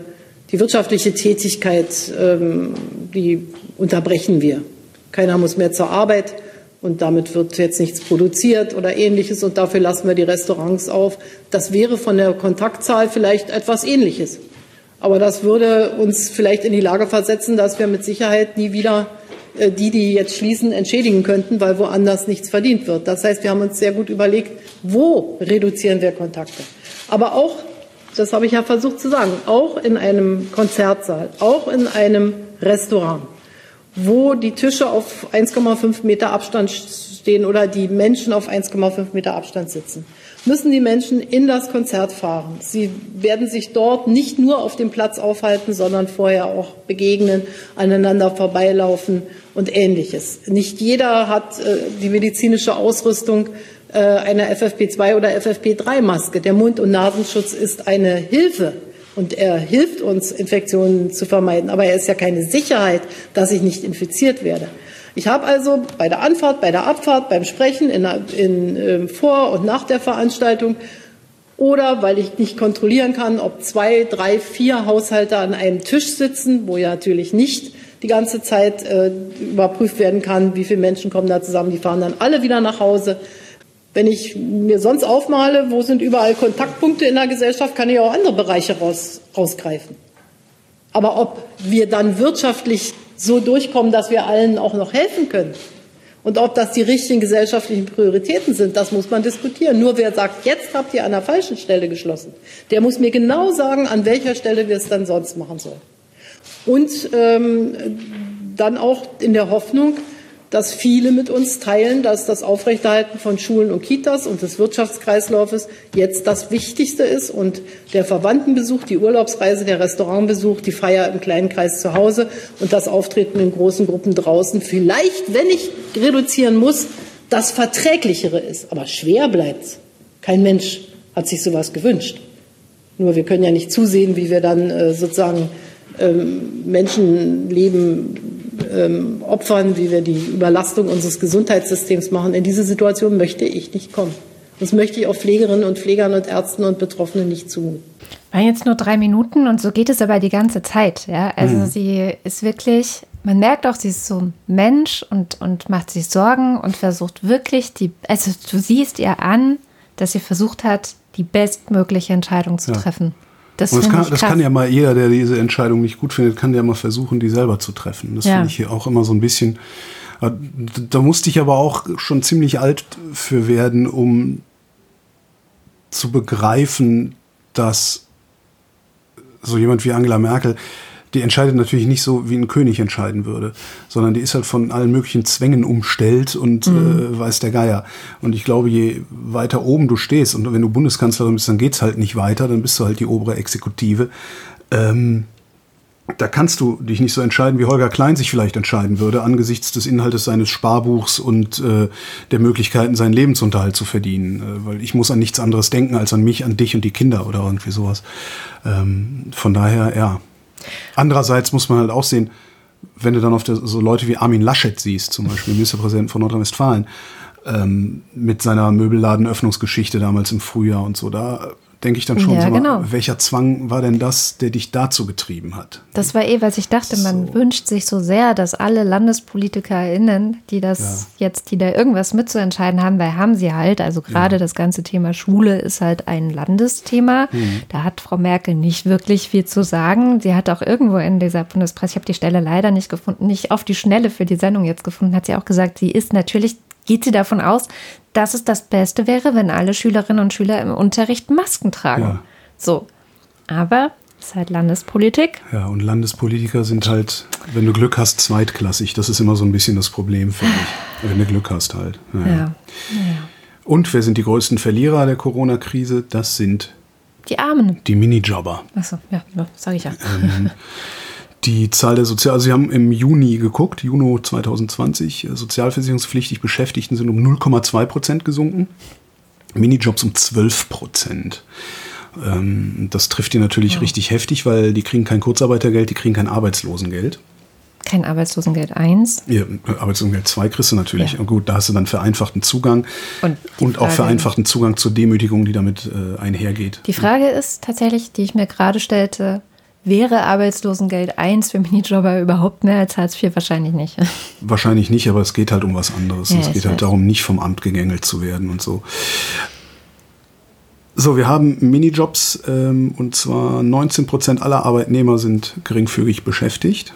die wirtschaftliche Tätigkeit, ähm, die unterbrechen wir. Keiner muss mehr zur Arbeit und damit wird jetzt nichts produziert oder ähnliches und dafür lassen wir die Restaurants auf. Das wäre von der Kontaktzahl vielleicht etwas ähnliches. Aber das würde uns vielleicht in die Lage versetzen, dass wir mit Sicherheit nie wieder die, die jetzt schließen, entschädigen könnten, weil woanders nichts verdient wird. Das heißt, wir haben uns sehr gut überlegt, wo reduzieren wir Kontakte. Aber auch, das habe ich ja versucht zu sagen, auch in einem Konzertsaal, auch in einem Restaurant, wo die Tische auf 1,5 Meter Abstand stehen oder die Menschen auf 1,5 Meter Abstand sitzen, müssen die Menschen in das Konzert fahren. Sie werden sich dort nicht nur auf dem Platz aufhalten, sondern vorher auch begegnen, aneinander vorbeilaufen und ähnliches. Nicht jeder hat äh, die medizinische Ausrüstung äh, einer FFP2 oder FFP3-Maske. Der Mund- und Nasenschutz ist eine Hilfe und er hilft uns, Infektionen zu vermeiden. Aber er ist ja keine Sicherheit, dass ich nicht infiziert werde. Ich habe also bei der Anfahrt, bei der Abfahrt, beim Sprechen, in, in, äh, vor und nach der Veranstaltung oder weil ich nicht kontrollieren kann, ob zwei, drei, vier Haushalte an einem Tisch sitzen, wo ja natürlich nicht die ganze Zeit äh, überprüft werden kann, wie viele Menschen kommen da zusammen, die fahren dann alle wieder nach Hause. Wenn ich mir sonst aufmale, wo sind überall Kontaktpunkte in der Gesellschaft, kann ich auch andere Bereiche raus, rausgreifen. Aber ob wir dann wirtschaftlich so durchkommen, dass wir allen auch noch helfen können. Und ob das die richtigen gesellschaftlichen Prioritäten sind, das muss man diskutieren. Nur wer sagt, jetzt habt ihr an der falschen Stelle geschlossen, der muss mir genau sagen, an welcher Stelle wir es dann sonst machen sollen. Und ähm, dann auch in der Hoffnung, dass viele mit uns teilen, dass das Aufrechterhalten von Schulen und Kitas und des Wirtschaftskreislaufes jetzt das Wichtigste ist und der Verwandtenbesuch, die Urlaubsreise, der Restaurantbesuch, die Feier im kleinen Kreis zu Hause und das Auftreten in großen Gruppen draußen vielleicht, wenn ich reduzieren muss, das Verträglichere ist. Aber schwer bleibt's. Kein Mensch hat sich sowas gewünscht. Nur wir können ja nicht zusehen, wie wir dann äh, sozusagen ähm, Menschenleben ähm, opfern, wie wir die Überlastung unseres Gesundheitssystems machen. In diese Situation möchte ich nicht kommen. Das möchte ich auch Pflegerinnen und Pflegern und Ärzten und Betroffenen nicht zumuten. Waren jetzt nur drei Minuten und so geht es aber die ganze Zeit. Ja? Also mhm. sie ist wirklich, man merkt auch, sie ist so Mensch und, und macht sich Sorgen und versucht wirklich die, also du siehst ihr an, dass sie versucht hat, die bestmögliche Entscheidung zu ja. treffen. Das, das, kann, das kann, ja mal jeder, der diese Entscheidung nicht gut findet, kann ja mal versuchen, die selber zu treffen. Das ja. finde ich hier auch immer so ein bisschen. Äh, da musste ich aber auch schon ziemlich alt für werden, um zu begreifen, dass so jemand wie Angela Merkel die entscheidet natürlich nicht so, wie ein König entscheiden würde, sondern die ist halt von allen möglichen Zwängen umstellt und mhm. äh, weiß der Geier. Und ich glaube, je weiter oben du stehst und wenn du Bundeskanzlerin bist, dann geht's halt nicht weiter, dann bist du halt die obere Exekutive. Ähm, da kannst du dich nicht so entscheiden, wie Holger Klein sich vielleicht entscheiden würde, angesichts des Inhaltes seines Sparbuchs und äh, der Möglichkeiten, seinen Lebensunterhalt zu verdienen. Äh, weil ich muss an nichts anderes denken als an mich, an dich und die Kinder oder irgendwie sowas. Ähm, von daher, ja, Andererseits muss man halt auch sehen, wenn du dann auf der, so Leute wie Armin Laschet siehst, zum Beispiel Ministerpräsident von Nordrhein-Westfalen, ähm, mit seiner Möbelladenöffnungsgeschichte damals im Frühjahr und so, da denke ich dann schon, ja, so genau. mal, welcher Zwang war denn das, der dich dazu getrieben hat? Das war eh, was ich dachte, man so. wünscht sich so sehr, dass alle LandespolitikerInnen, die das ja. jetzt, die da irgendwas mitzuentscheiden haben, weil haben sie halt, also gerade ja. das ganze Thema Schule ist halt ein Landesthema. Mhm. Da hat Frau Merkel nicht wirklich viel zu sagen. Sie hat auch irgendwo in dieser Bundespresse, ich habe die Stelle leider nicht gefunden, nicht auf die Schnelle für die Sendung jetzt gefunden, hat sie auch gesagt, sie ist natürlich geht sie davon aus, dass es das Beste wäre, wenn alle Schülerinnen und Schüler im Unterricht Masken tragen. Ja. So. Aber es ist halt Landespolitik. Ja, und Landespolitiker sind halt, wenn du Glück hast, zweitklassig. Das ist immer so ein bisschen das Problem, finde ich. Wenn du Glück hast halt. Naja. Ja. ja. Und wer sind die größten Verlierer der Corona-Krise? Das sind die Armen. Die Minijobber. Achso, ja, sage ich ja. Ähm, die Zahl der Sozial, also Sie haben im Juni geguckt, Juni 2020, äh, sozialversicherungspflichtig Beschäftigten sind um 0,2 Prozent gesunken, Minijobs um 12 Prozent. Ähm, das trifft die natürlich ja. richtig heftig, weil die kriegen kein Kurzarbeitergeld, die kriegen kein Arbeitslosengeld. Kein Arbeitslosengeld 1. Ja, Arbeitslosengeld 2 kriegst du natürlich. Ja. Gut, da hast du dann vereinfachten Zugang und, und auch vereinfachten Zugang zur Demütigung, die damit äh, einhergeht. Die Frage ist tatsächlich, die ich mir gerade stellte, Wäre Arbeitslosengeld 1 für Minijobber überhaupt mehr als Hartz IV? Wahrscheinlich nicht. Wahrscheinlich nicht, aber es geht halt um was anderes. Ja, es geht halt weiß. darum, nicht vom Amt gegängelt zu werden und so. So, wir haben Minijobs ähm, und zwar 19 Prozent aller Arbeitnehmer sind geringfügig beschäftigt.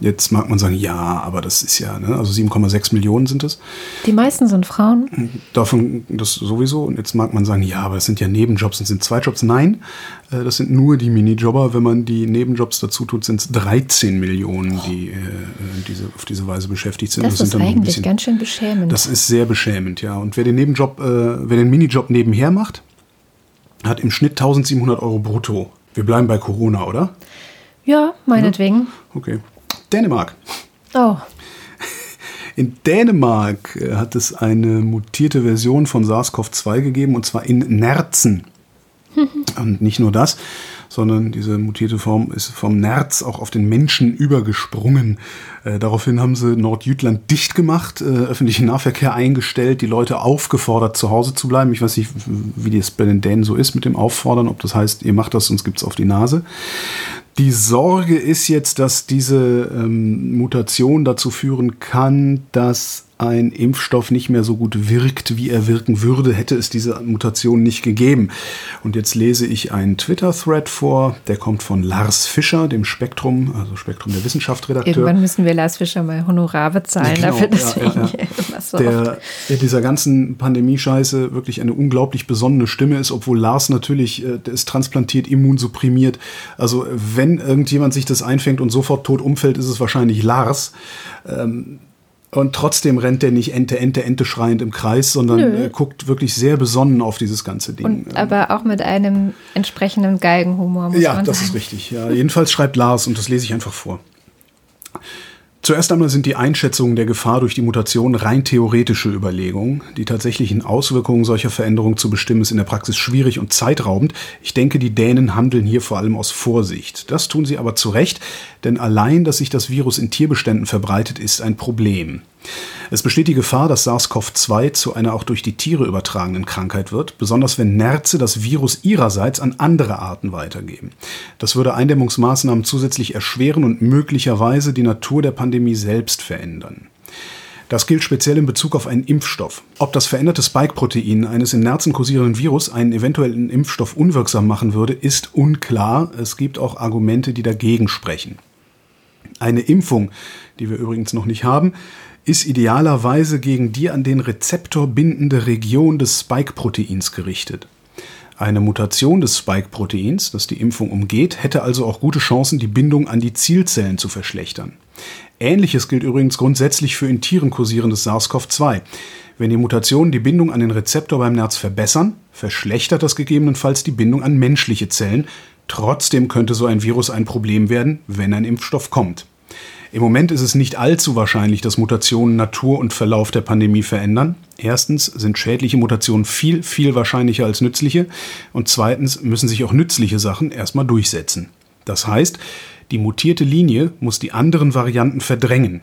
Jetzt mag man sagen, ja, aber das ist ja, ne? also 7,6 Millionen sind es. Die meisten sind Frauen. Davon das sowieso. Und jetzt mag man sagen, ja, aber das sind ja Nebenjobs, das sind Zweitjobs. Nein, äh, das sind nur die Minijobber. Wenn man die Nebenjobs dazu tut, sind es 13 Millionen, die äh, diese, auf diese Weise beschäftigt sind. Das, sind ist ein eigentlich bisschen- ganz schön beschämend. Das ist sehr beschämend, ja. Und wer den Nebenjob, äh, wer den Minijob nebenher macht, hat im Schnitt 1700 Euro brutto. Wir bleiben bei Corona, oder? ja, meinetwegen. Okay. Dänemark. Oh, In Dänemark äh, hat es eine mutierte Version von SARS-CoV-2 gegeben, und zwar in Nerzen. und nicht nur das, sondern diese mutierte Form ist vom Nerz auch auf den Menschen übergesprungen. Äh, daraufhin haben sie Nordjütland dicht gemacht, äh, öffentlichen Nahverkehr eingestellt, die Leute aufgefordert, zu Hause zu bleiben. Ich weiß nicht, wie das bei den Dänen so ist mit dem Auffordern, ob das heißt, ihr macht das, sonst gibt's auf die Nase. Die Sorge ist jetzt, dass diese ähm, Mutation dazu führen kann, dass ein Impfstoff nicht mehr so gut wirkt, wie er wirken würde, hätte es diese Mutation nicht gegeben. Und jetzt lese ich einen Twitter-Thread vor, der kommt von Lars Fischer, dem Spektrum, also Spektrum der Wissenschaft-Redakteur. irgendwann müssen wir Lars Fischer mal Honorar bezahlen Genau, dafür, dass ja, wir ja, ja. hier immer so der in dieser ganzen Pandemie-Scheiße wirklich eine unglaublich besonnene Stimme ist, obwohl Lars natürlich, äh, ist transplantiert, immunsupprimiert. Also wenn irgendjemand sich das einfängt und sofort tot umfällt, ist es wahrscheinlich Lars. Ähm, und trotzdem rennt der nicht Ente, Ente, Ente schreiend im Kreis, sondern äh, guckt wirklich sehr besonnen auf dieses ganze Ding. Und aber auch mit einem entsprechenden Galgenhumor, muss Ja, man das sagen. ist richtig. Ja, jedenfalls schreibt Lars und das lese ich einfach vor. Zuerst einmal sind die Einschätzungen der Gefahr durch die Mutation rein theoretische Überlegungen. Die tatsächlichen Auswirkungen solcher Veränderungen zu bestimmen ist in der Praxis schwierig und zeitraubend. Ich denke, die Dänen handeln hier vor allem aus Vorsicht. Das tun sie aber zu Recht, denn allein, dass sich das Virus in Tierbeständen verbreitet, ist ein Problem. Es besteht die Gefahr, dass SARS-CoV-2 zu einer auch durch die Tiere übertragenen Krankheit wird, besonders wenn Nerze das Virus ihrerseits an andere Arten weitergeben. Das würde Eindämmungsmaßnahmen zusätzlich erschweren und möglicherweise die Natur der Pandemie selbst verändern. Das gilt speziell in Bezug auf einen Impfstoff. Ob das veränderte Spike-Protein eines in Nerzen kursierenden Virus einen eventuellen Impfstoff unwirksam machen würde, ist unklar. Es gibt auch Argumente, die dagegen sprechen. Eine Impfung, die wir übrigens noch nicht haben, ist idealerweise gegen die an den Rezeptor bindende Region des Spike-Proteins gerichtet. Eine Mutation des Spike-Proteins, das die Impfung umgeht, hätte also auch gute Chancen, die Bindung an die Zielzellen zu verschlechtern. Ähnliches gilt übrigens grundsätzlich für in Tieren kursierendes SARS-CoV-2. Wenn die Mutationen die Bindung an den Rezeptor beim Nerz verbessern, verschlechtert das gegebenenfalls die Bindung an menschliche Zellen. Trotzdem könnte so ein Virus ein Problem werden, wenn ein Impfstoff kommt. Im Moment ist es nicht allzu wahrscheinlich, dass Mutationen Natur und Verlauf der Pandemie verändern. Erstens sind schädliche Mutationen viel, viel wahrscheinlicher als nützliche. Und zweitens müssen sich auch nützliche Sachen erstmal durchsetzen. Das heißt, die mutierte Linie muss die anderen Varianten verdrängen.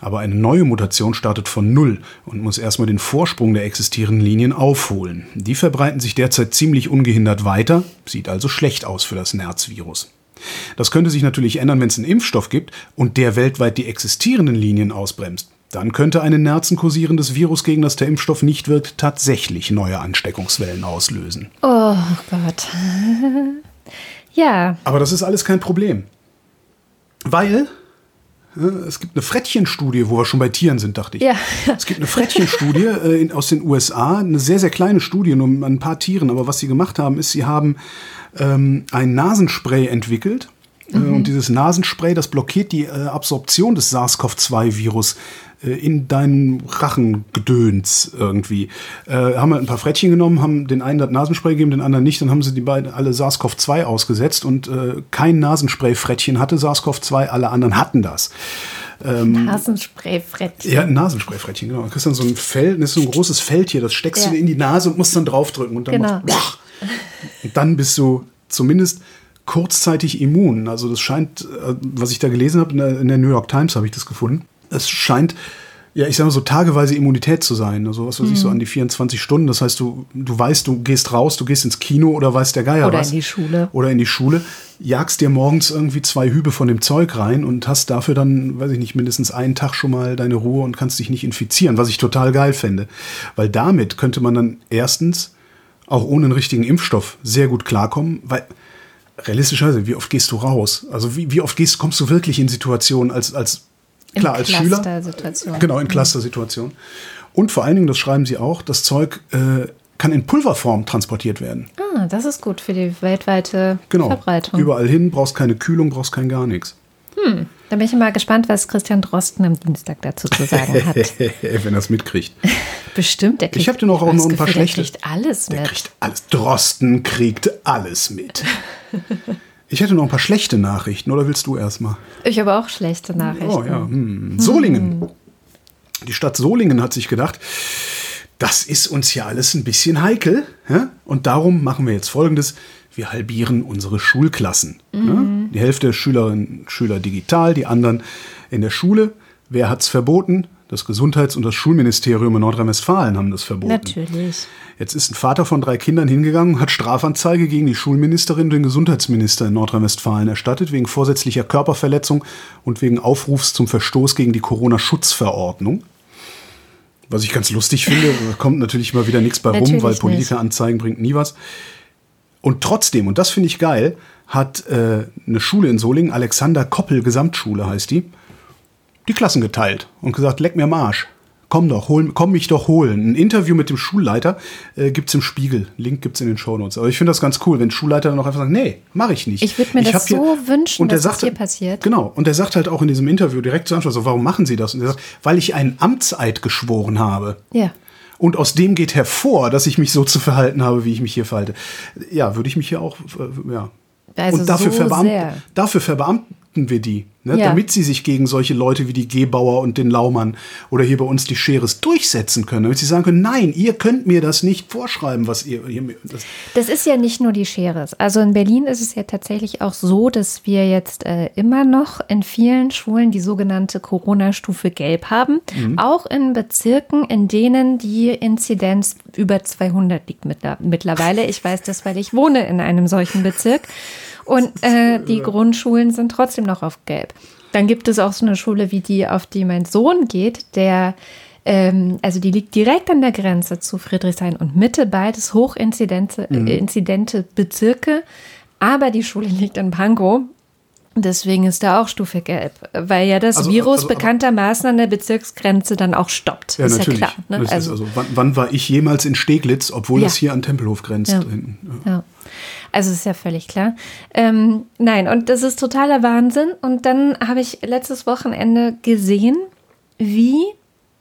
Aber eine neue Mutation startet von Null und muss erstmal den Vorsprung der existierenden Linien aufholen. Die verbreiten sich derzeit ziemlich ungehindert weiter, sieht also schlecht aus für das Nerzvirus. Das könnte sich natürlich ändern, wenn es einen Impfstoff gibt und der weltweit die existierenden Linien ausbremst. Dann könnte ein in Nerzen kursierendes Virus, gegen das der Impfstoff nicht wirkt, tatsächlich neue Ansteckungswellen auslösen. Oh Gott. ja, Aber das ist alles kein Problem. Weil äh, es gibt eine Frettchenstudie, wo wir schon bei Tieren sind, dachte ich. Ja. Es gibt eine Frettchenstudie äh, aus den USA, eine sehr, sehr kleine Studie, nur an ein paar Tieren. Aber was sie gemacht haben, ist, sie haben ähm, ein Nasenspray entwickelt. Äh, Und dieses Nasenspray, das blockiert die äh, Absorption des SARS-CoV-2-Virus äh, in deinem Rachengedöns irgendwie. Äh, haben halt ein paar Frettchen genommen, haben den einen das Nasenspray gegeben, den anderen nicht. Dann haben sie die beiden alle SARS-CoV-2 ausgesetzt und äh, kein Nasenspray-Frettchen hatte SARS-CoV-2, alle anderen hatten das. Nasenspray-Frettchen. Ja, ein Nasenspray-Frettchen, genau. Du kriegst dann so ein Fell, das ist so ein großes Feld hier, das steckst Ja. du dir in die Nase und musst dann draufdrücken und dann Genau. machst und dann bist du zumindest kurzzeitig immun. Also das scheint, äh, was ich da gelesen habe, in der, in der New York Times habe ich das gefunden. Es scheint, ja, ich sage mal so tageweise Immunität zu sein. Also was weiß ich, so Mhm. an die 24 Stunden. Das heißt, du, du weißt, du gehst raus, du gehst ins Kino oder weiß der Geier Oder was. in die Schule. Oder in die Schule, jagst dir morgens irgendwie zwei Hübe von dem Zeug rein und hast dafür dann, weiß ich nicht, mindestens einen Tag schon mal deine Ruhe und kannst dich nicht infizieren, was ich total geil fände. Weil damit könnte man dann erstens auch ohne einen richtigen Impfstoff sehr gut klarkommen, weil realistischerweise, wie oft gehst du raus? Also wie, wie oft gehst, kommst du wirklich in Situationen als, als klar, als Schüler? Genau, in Cluster-Situationen. Und vor allen Dingen, das schreiben sie auch, das Zeug äh, kann in Pulverform transportiert werden. Ah, das ist gut für die weltweite Genau. Verbreitung. Überall hin, brauchst keine Kühlung, brauchst kein gar nichts. Da bin ich mal gespannt, was Christian Drosten am Dienstag dazu zu sagen hat. Wenn er es mitkriegt. Bestimmt, der kriegt Ich hab dir noch auch das ein paar Gefühl, schlechte- Der kriegt alles Der mit. kriegt alles. Drosten kriegt alles mit. Ich hätte noch ein paar schlechte Nachrichten, oder willst du erstmal? Ich habe auch schlechte Nachrichten. Oh ja. Hm. Solingen. Die Stadt Solingen hat sich gedacht, das ist uns ja alles ein bisschen heikel. Ja? Und darum machen wir jetzt folgendes. Wir halbieren unsere Schulklassen. Ja? Die Hälfte der Schülerinnen und Schüler digital, die anderen in der Schule. Wer hat es verboten? Das Gesundheits- und das Schulministerium in Nordrhein-Westfalen haben das verboten. Natürlich. Jetzt ist ein Vater von drei Kindern hingegangen, hat Strafanzeige gegen die Schulministerin und den Gesundheitsminister in Nordrhein-Westfalen erstattet, wegen vorsätzlicher Körperverletzung und wegen Aufrufs zum Verstoß gegen die Corona-Schutzverordnung. Was ich ganz lustig finde, da kommt natürlich mal wieder nichts bei rum, weil nicht. Politikeranzeigen bringt nie was. Und trotzdem, und das finde ich geil, hat äh, eine Schule in Solingen, Alexander Koppel Gesamtschule heißt die, die Klassen geteilt und gesagt, leck mir am Arsch. Komm doch, hol, komm mich doch holen. Ein Interview mit dem Schulleiter äh, gibt's im Spiegel. Link gibt's in den Shownotes. Aber ich finde das ganz cool, wenn Schulleiter dann auch einfach sagen, nee, mache ich nicht. Ich würd mir das hab so wünschen, und der dass das sagte- hier passiert. Genau. Und der sagt halt auch in diesem Interview direkt zu Anfang so, warum machen Sie das? Und er sagt, weil ich einen Amtseid geschworen habe. Ja. Und aus dem geht hervor, dass ich mich so zu verhalten habe, wie ich mich hier verhalte. Ja, würde ich mich hier auch, äh, ja. Also und dafür, so verbeamt, sehr. dafür verbeamten wir die, ne? Ja. damit sie sich gegen solche Leute wie die Gebauer und den Laumann oder hier bei uns die Scheres durchsetzen können. Damit sie sagen können, nein, ihr könnt mir das nicht vorschreiben, was ihr, ihr mir- das, Das ist ja nicht nur die Scheres. Also in Berlin ist es ja tatsächlich auch so, dass wir jetzt äh, immer noch in vielen Schulen die sogenannte Corona-Stufe Gelb haben. Mhm. Auch in Bezirken, in denen die Inzidenz über 200 liegt mittler- mittlerweile. Ich weiß das, weil ich wohne in einem solchen Bezirk. Und äh, die Grundschulen sind trotzdem noch auf Gelb. Dann gibt es auch so eine Schule wie die, auf die mein Sohn geht, der ähm, also die liegt direkt an der Grenze zu Friedrichshain und Mitte, beides hochinzidente Mhm. äh, inzidente Bezirke. Aber die Schule liegt in Pankow. Deswegen ist da auch Stufe Gelb, weil ja das Also- Virus also- bekanntermaßen an der Bezirksgrenze dann auch stoppt. ja, ist natürlich. ja klar. Ne? Also, also, wann, wann war ich jemals in Steglitz, obwohl Ja. das hier an Tempelhof grenzt? Ja. Ja. Also ist ja völlig klar. Ähm, nein, und das ist totaler Wahnsinn. Und dann habe ich letztes Wochenende gesehen, wie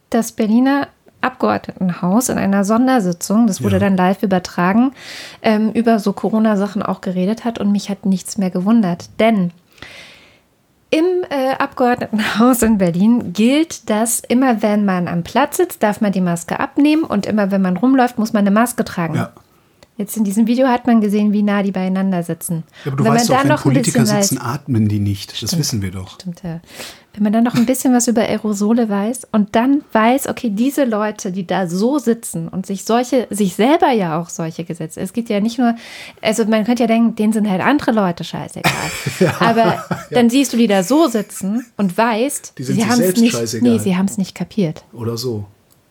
das Berliner Abgeordnetenhaus in einer Sondersitzung, das wurde Ja. dann live übertragen, ähm, über so Corona-Sachen auch geredet hat und mich hat nichts mehr gewundert. Denn im äh, Abgeordnetenhaus in Berlin gilt, dass immer wenn man am Platz sitzt, darf man die Maske abnehmen und immer wenn man rumläuft, muss man eine Maske tragen. Ja. Jetzt in diesem Video hat man gesehen, wie nah die beieinander sitzen. Ja, aber du wenn weißt doch, wenn noch ein Politiker sitzen, weiß, atmen die nicht. Das wissen wir doch. Stimmt, ja. Wenn man dann noch ein bisschen was über Aerosole weiß und dann weiß, okay, diese Leute, die da so sitzen und sich solche, sich selber ja auch solche Gesetze, es gibt ja nicht nur, also man könnte ja denken, denen sind halt andere Leute scheißegal. Aber dann siehst du die da so sitzen und weißt, Die sind sie haben es selbst nicht, scheißegal. nee, sie haben es nicht kapiert. Oder so.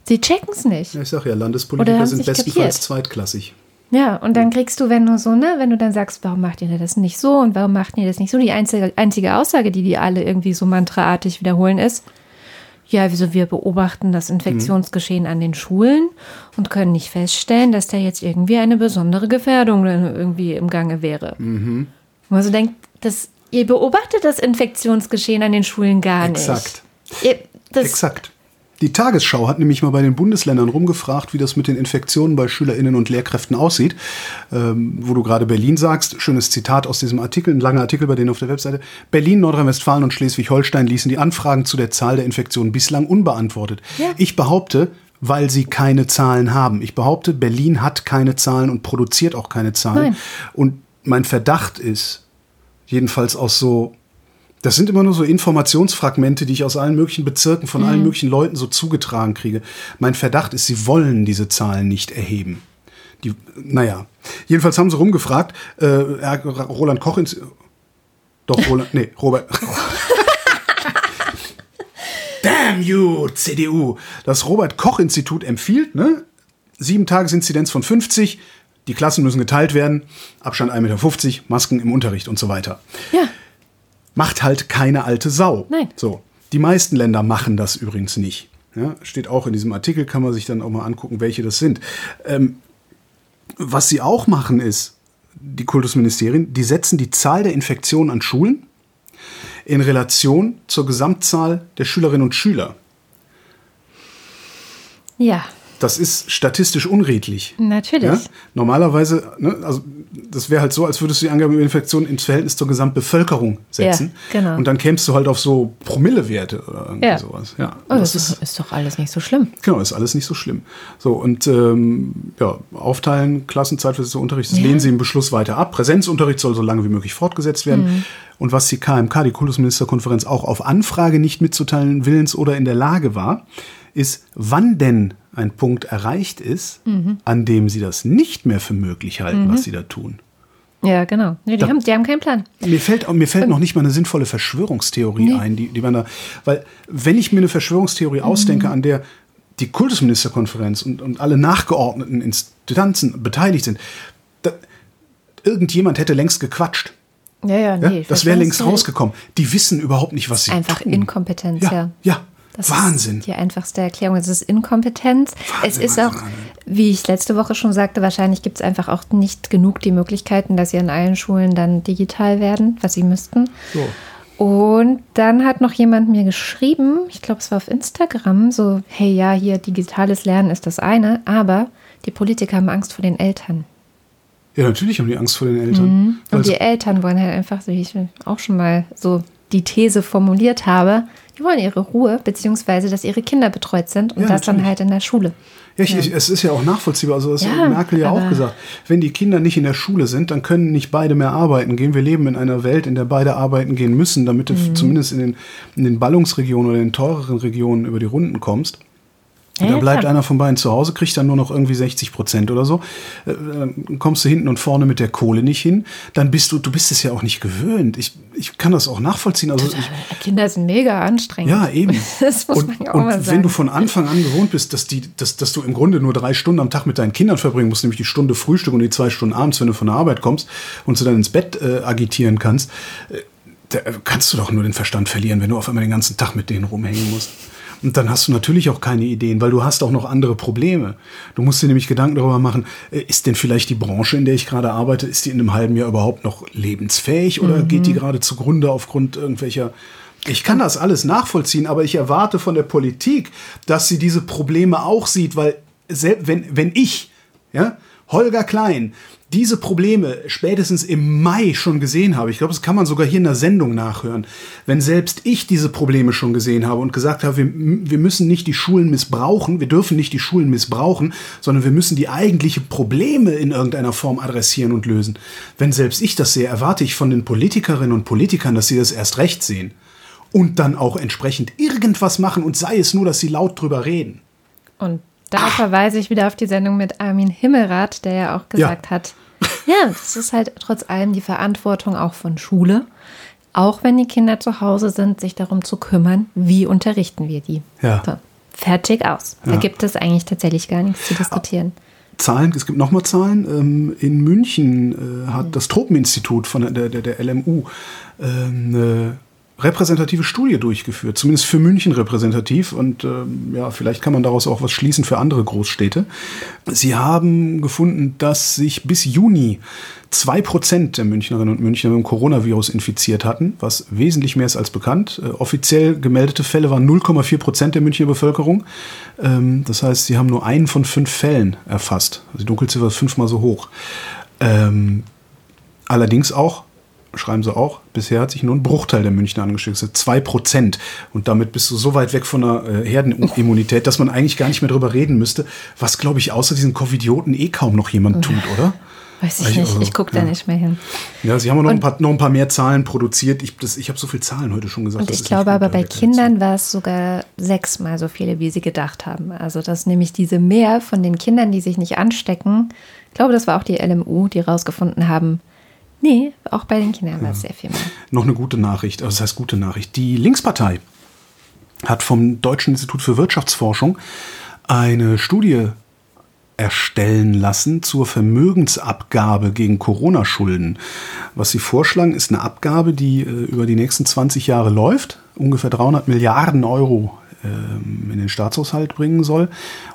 Sie checken es nicht. Ja, ich sag ja, Landespolitiker sind bestenfalls kapiert. zweitklassig. Ja, und dann kriegst du, wenn du so, ne, wenn du dann sagst, warum macht ihr das nicht so und warum macht ihr das nicht so, die einzige, einzige Aussage, die die alle irgendwie so mantraartig wiederholen, ist, ja, wieso wir beobachten das Infektionsgeschehen an den Schulen und können nicht feststellen, dass da jetzt irgendwie eine besondere Gefährdung dann irgendwie im Gange wäre. Mhm. Wo man so denkt, das, ihr beobachtet das Infektionsgeschehen an den Schulen gar Exakt. nicht. Ihr, das, Exakt. Die Tagesschau hat nämlich mal bei den Bundesländern rumgefragt, wie das mit den Infektionen bei SchülerInnen und Lehrkräften aussieht. Ähm, wo du gerade Berlin sagst, schönes Zitat aus diesem Artikel, ein langer Artikel bei denen auf der Webseite. Berlin, Nordrhein-Westfalen und Schleswig-Holstein ließen die Anfragen zu der Zahl der Infektionen bislang unbeantwortet. Ja. Ich behaupte, weil sie keine Zahlen haben. Ich behaupte, Berlin hat keine Zahlen und produziert auch keine Zahlen. Nein. Und mein Verdacht ist, jedenfalls aus so das sind immer nur so Informationsfragmente, die ich aus allen möglichen Bezirken von allen möglichen Leuten so zugetragen kriege. Mein Verdacht ist, sie wollen diese Zahlen nicht erheben. Die, naja, jedenfalls haben sie rumgefragt, äh, Roland Koch ins. Doch, Roland, nee, Robert. Damn you, CDU. Das Robert-Koch-Institut empfiehlt, ne? Sieben Tagesinzidenz von 50, die Klassen müssen geteilt werden, Abstand 1,50 Meter, Masken im Unterricht und so weiter. Ja. Macht halt keine alte Sau. Nein. So. Die meisten Länder machen das übrigens nicht. Ja, steht auch in diesem Artikel, kann man sich dann auch mal angucken, welche das sind. Ähm, was sie auch machen ist, die Kultusministerien, die setzen die Zahl der Infektionen an Schulen in Relation zur Gesamtzahl der Schülerinnen und Schüler. Ja. Das ist statistisch unredlich. Natürlich. Ja? Normalerweise, ne, also das wäre halt so, als würdest du die Angabe über Infektionen ins Verhältnis zur Gesamtbevölkerung setzen. Ja, genau. Und dann kämst du halt auf so Promillewerte oder irgendwie Ja. sowas. Ja, Oh, das ist, ist doch alles nicht so schlimm. Genau, ist alles nicht so schlimm. So, und ähm, ja, aufteilen, Klassenzeit für Unterricht, das Ja. lehnen sie im Beschluss weiter ab. Präsenzunterricht soll so lange wie möglich fortgesetzt werden. Mhm. Und was die KMK, die Kultusministerkonferenz, auch auf Anfrage nicht mitzuteilen willens oder in der Lage war, ist, wann denn ein Punkt erreicht ist, Mhm. an dem sie das nicht mehr für möglich halten, was sie da tun. Ja, genau. Nee, die, Da- haben, die haben keinen Plan. Mir fällt, mir fällt noch nicht mal eine sinnvolle Verschwörungstheorie Nee. ein, die, die man da, weil wenn ich mir eine Verschwörungstheorie ausdenke, Mhm. an der die Kultusministerkonferenz und, und alle nachgeordneten Instanzen beteiligt sind, da, irgendjemand hätte längst gequatscht. Ja, ja, Ja? nee. das wäre längst rausgekommen. Die wissen überhaupt nicht, was sie Einfach tun. Inkompetenz, ja. Ja, ja. Das Wahnsinn. die einfachste Erklärung. Es ist Inkompetenz. es Wahnsinn, ist auch, Wahnsinn, wie ich letzte Woche schon sagte, wahrscheinlich gibt es einfach auch nicht genug die Möglichkeiten, dass sie an allen Schulen dann digital werden, was sie müssten. So. Und dann hat noch jemand mir geschrieben, ich glaube, es war auf Instagram, so, hey, ja, hier digitales Lernen ist das eine, aber die Politiker haben Angst vor den Eltern. Ja, natürlich haben die Angst vor den Eltern. Weil Und die Eltern wollen halt einfach, so wie ich auch schon mal so die These formuliert habe, die wollen ihre Ruhe, beziehungsweise, dass ihre Kinder betreut sind und Ja, das dann natürlich. halt in der Schule. Ja, ich, ich, es ist ja auch nachvollziehbar. Also das Ja, hat Merkel ja auch gesagt. Wenn die Kinder nicht in der Schule sind, dann können nicht beide mehr arbeiten gehen. Wir leben in einer Welt, in der beide arbeiten gehen müssen, damit du Mhm. zumindest in den, in den Ballungsregionen oder in den teureren Regionen über die Runden kommst. Ja, dann bleibt einer von beiden zu Hause, kriegt dann nur noch irgendwie 60 Prozent oder so. Äh, Dann kommst du hinten und vorne mit der Kohle nicht hin. Dann bist du, du bist es ja auch nicht gewöhnt. Ich, ich kann das auch nachvollziehen. Also ich, Kinder sind mega anstrengend. ja, eben. Das muss und man ja auch und mal wenn sagen. du von Anfang an gewohnt bist, dass, die, dass, dass du im Grunde nur drei Stunden am Tag mit deinen Kindern verbringen musst, nämlich die Stunde Frühstück und die zwei Stunden abends, wenn du von der Arbeit kommst und sie dann ins Bett äh, agitieren kannst, äh, da kannst du doch nur den Verstand verlieren, wenn du auf einmal den ganzen Tag mit denen rumhängen musst. Und dann hast du natürlich auch keine Ideen, weil du hast auch noch andere Probleme. Du musst dir nämlich Gedanken darüber machen, äh, ist denn vielleicht die Branche, in der ich gerade arbeite, ist die in einem halben Jahr überhaupt noch lebensfähig oder geht die gerade zugrunde aufgrund irgendwelcher ich kann das alles nachvollziehen, aber ich erwarte von der Politik, dass sie diese Probleme auch sieht, weil selbst wenn, wenn ich, ja, Holger Klein, diese Probleme spätestens im Mai schon gesehen habe, ich glaube, das kann man sogar hier in der Sendung nachhören, wenn selbst ich diese Probleme schon gesehen habe und gesagt habe, wir, wir müssen nicht die Schulen missbrauchen, wir dürfen nicht die Schulen missbrauchen, sondern wir müssen die eigentliche Probleme in irgendeiner Form adressieren und lösen. Wenn selbst ich das sehe, erwarte ich von den Politikerinnen und Politikern, dass sie das erst recht sehen und dann auch entsprechend irgendwas machen und sei es nur, dass sie laut drüber reden. Und da verweise ich wieder auf die Sendung mit Armin Himmelrath, der ja auch gesagt hat, ja, das ist halt trotz allem die Verantwortung auch von Schule, auch wenn die Kinder zu Hause sind, sich darum zu kümmern, wie unterrichten wir die. Ja. So, fertig aus. Da Ja. gibt es eigentlich tatsächlich gar nichts zu diskutieren. Zahlen, es gibt nochmal Zahlen. Ähm, in München äh, hat das Tropeninstitut von der, der, der LMU äh, eine repräsentative Studie durchgeführt, zumindest für München repräsentativ und ähm, ja, vielleicht kann man daraus auch was schließen für andere Großstädte. Sie haben gefunden, dass sich bis Juni zwei Prozent der Münchnerinnen und Münchner mit dem Coronavirus infiziert hatten, was wesentlich mehr ist als bekannt. Äh, offiziell gemeldete Fälle waren 0,4 Prozent der Münchner Bevölkerung. Ähm, das heißt, sie haben nur einen von fünf Fällen erfasst. Also die Dunkelziffer ist fünfmal so hoch. Ähm, allerdings auch, schreiben sie auch, bisher hat sich nur ein Bruchteil der Münchner angesteckt. Zwei Prozent. Und damit bist du so weit weg von der äh, Herdenimmunität, dass man eigentlich gar nicht mehr drüber reden müsste, was, glaube ich, außer diesen Covidioten eh kaum noch jemand tut, oder? Weiß ich Also, nicht, ich gucke ja. da nicht mehr hin. Ja, sie haben auch noch, ein paar, noch ein paar mehr Zahlen produziert. Ich, das- ich habe so viele Zahlen heute schon gesagt. Und ich glaube aber bei Kindern war es sogar sechsmal so viele, wie sie gedacht haben. Also dass nämlich diese mehr von den Kindern, die sich nicht anstecken, ich glaube, das war auch die LMU, die rausgefunden haben, nee, auch bei den Kindern war es sehr viel mehr. Noch eine gute Nachricht, also das heißt gute Nachricht. Die Linkspartei hat vom Deutschen Institut für Wirtschaftsforschung eine Studie erstellen lassen zur Vermögensabgabe gegen Corona-Schulden. Was sie vorschlagen, ist eine Abgabe, die äh, über die nächsten 20 Jahre läuft, ungefähr 300 Milliarden Euro ähm, in den Staatshaushalt bringen soll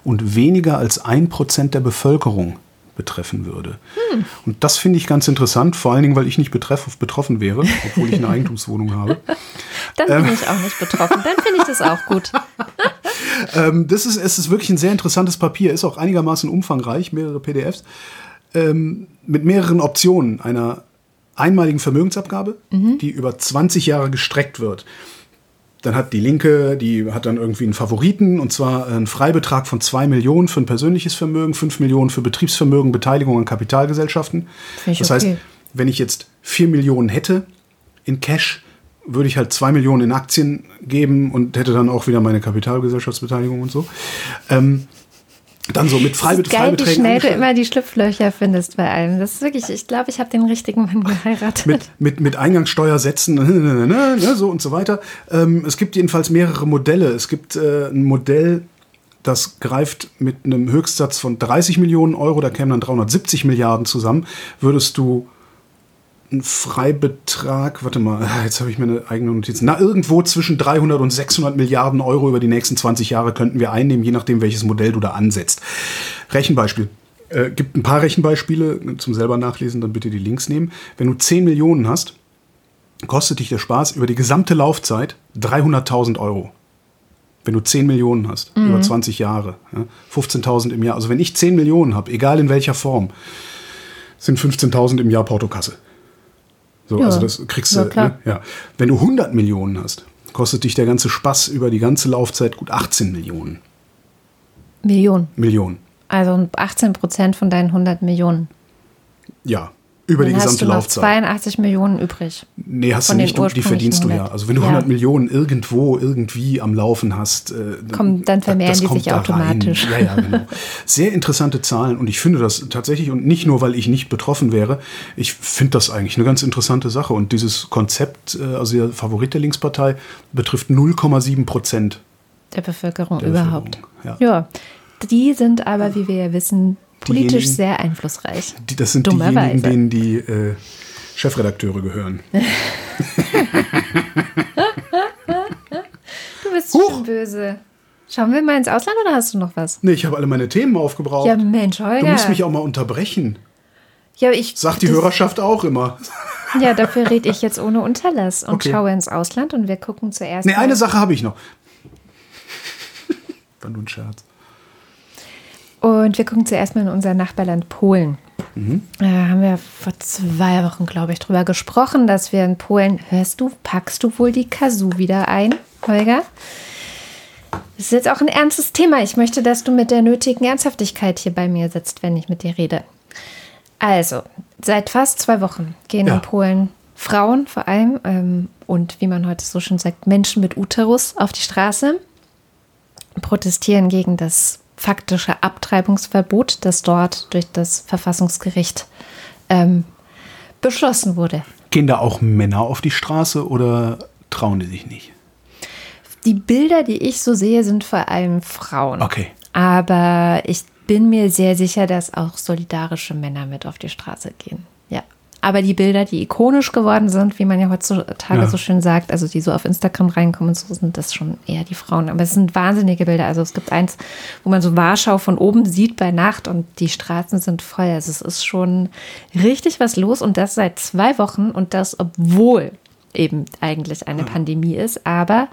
und weniger als ein Prozent der Bevölkerung betreffen würde. Hm. Und das finde ich ganz interessant, vor allen Dingen, weil ich nicht betreff, betroffen wäre, obwohl ich eine Eigentumswohnung habe. Dann bin ähm. ich auch nicht betroffen. Dann finde ich das auch gut. ähm, das ist, es ist wirklich ein sehr interessantes Papier, ist auch einigermaßen umfangreich, mehrere PDFs, ähm, mit mehreren Optionen einer einmaligen Vermögensabgabe, mhm. die über 20 Jahre gestreckt wird. Dann hat die Linke, die hat dann irgendwie einen Favoriten, und zwar einen Freibetrag von 2 Millionen für ein persönliches Vermögen, 5 Millionen für Betriebsvermögen, Beteiligung an Kapitalgesellschaften. Das okay. heißt, wenn ich jetzt 4 Millionen hätte in Cash, würde ich halt 2 Millionen in Aktien geben und hätte dann auch wieder meine Kapitalgesellschaftsbeteiligung und so. Ähm, dann so mit Freibet geil, Freibeträgen. Wie schnell du immer die Schlupflöcher findest bei allem. Das ist wirklich, ich glaube, ich habe den richtigen Mann geheiratet. Mit, mit, mit Eingangssteuersätzen ne, so und so weiter. Ähm, es gibt jedenfalls mehrere Modelle. Es gibt äh, ein Modell, das greift mit einem Höchstsatz von 30 Millionen Euro, da kämen dann 370 Milliarden zusammen. Würdest du ein Freibetrag, warte mal, jetzt habe ich mir eine eigene Notiz. Na, irgendwo zwischen 300 und 600 Milliarden Euro über die nächsten 20 Jahre könnten wir einnehmen, je nachdem, welches Modell du da ansetzt. Rechenbeispiel. Äh, gibt ein paar Rechenbeispiele zum selber nachlesen, dann bitte die Links nehmen. Wenn du 10 Millionen hast, kostet dich der Spaß über die gesamte Laufzeit 300.000 Euro. Wenn du 10 Millionen hast, mhm. über 20 Jahre, ja, 15.000 im Jahr. Also wenn ich 10 Millionen habe, egal in welcher Form, sind 15.000 im Jahr Portokasse. So, ja. also das kriegst du, ja, ne? ja. Wenn du 100 Millionen hast, kostet dich der ganze Spaß über die ganze Laufzeit gut 18 Millionen. Millionen. Millionen. Also 18 Prozent von deinen 100 Millionen. Ja, über Dann die gesamte hast du Laufzeit. 82 Millionen übrig. Nee, hast du nicht, die verdienst 100. du ja. Also wenn du ja. 100 Millionen irgendwo irgendwie am Laufen hast, äh, Komm, dann vermehren die sich automatisch. Ja, ja, genau. Sehr interessante Zahlen und ich finde das tatsächlich und nicht nur, weil ich nicht betroffen wäre, ich finde das eigentlich eine ganz interessante Sache und dieses Konzept, äh, also der Favorit der Linkspartei, betrifft 0,7 Prozent der Bevölkerung der überhaupt. Bevölkerung. Ja. ja. Die sind aber, wie wir ja wissen, Politisch sehr einflussreich. Die, das sind diejenigen, denen die äh, Chefredakteure gehören. du bist Huch. schon böse. Schauen wir mal ins Ausland oder hast du noch was? Nee, ich habe alle meine Themen aufgebraucht. Ja, Mensch, Holger. Du musst mich auch mal unterbrechen. Ja, ich. Sagt die Hörerschaft auch immer. Ja, dafür rede ich jetzt ohne Unterlass und okay. schaue ins Ausland und wir gucken zuerst. Nee, eine Sache habe ich noch. War nur ein Scherz. Und wir gucken zuerst mal in unser Nachbarland Polen. Mhm. Da haben wir vor zwei Wochen, glaube ich, drüber gesprochen, dass wir in Polen, hörst du, packst du wohl die Kazoo wieder ein, Holger? Das ist jetzt auch ein ernstes Thema. Ich möchte, dass du mit der nötigen Ernsthaftigkeit hier bei mir sitzt, wenn ich mit dir rede. Also, seit fast zwei Wochen gehen ja. in Polen Frauen vor allem ähm, und wie man heute so schon sagt, Menschen mit Uterus auf die Straße, protestieren gegen das faktische Abtreibungsverbot, das dort durch das Verfassungsgericht ähm, beschlossen wurde. Gehen da auch Männer auf die Straße oder trauen die sich nicht? Die Bilder, die ich so sehe, sind vor allem Frauen. Okay. Aber ich bin mir sehr sicher, dass auch solidarische Männer mit auf die Straße gehen. Aber die Bilder, die ikonisch geworden sind, wie man ja heutzutage ja. so schön sagt, also die so auf Instagram reinkommen, so sind das schon eher die Frauen. Aber es sind wahnsinnige Bilder. Also es gibt eins, wo man so Warschau von oben sieht bei Nacht und die Straßen sind voll. Also es ist schon richtig was los und das seit zwei Wochen und das, obwohl eben eigentlich eine Pandemie ist. Aber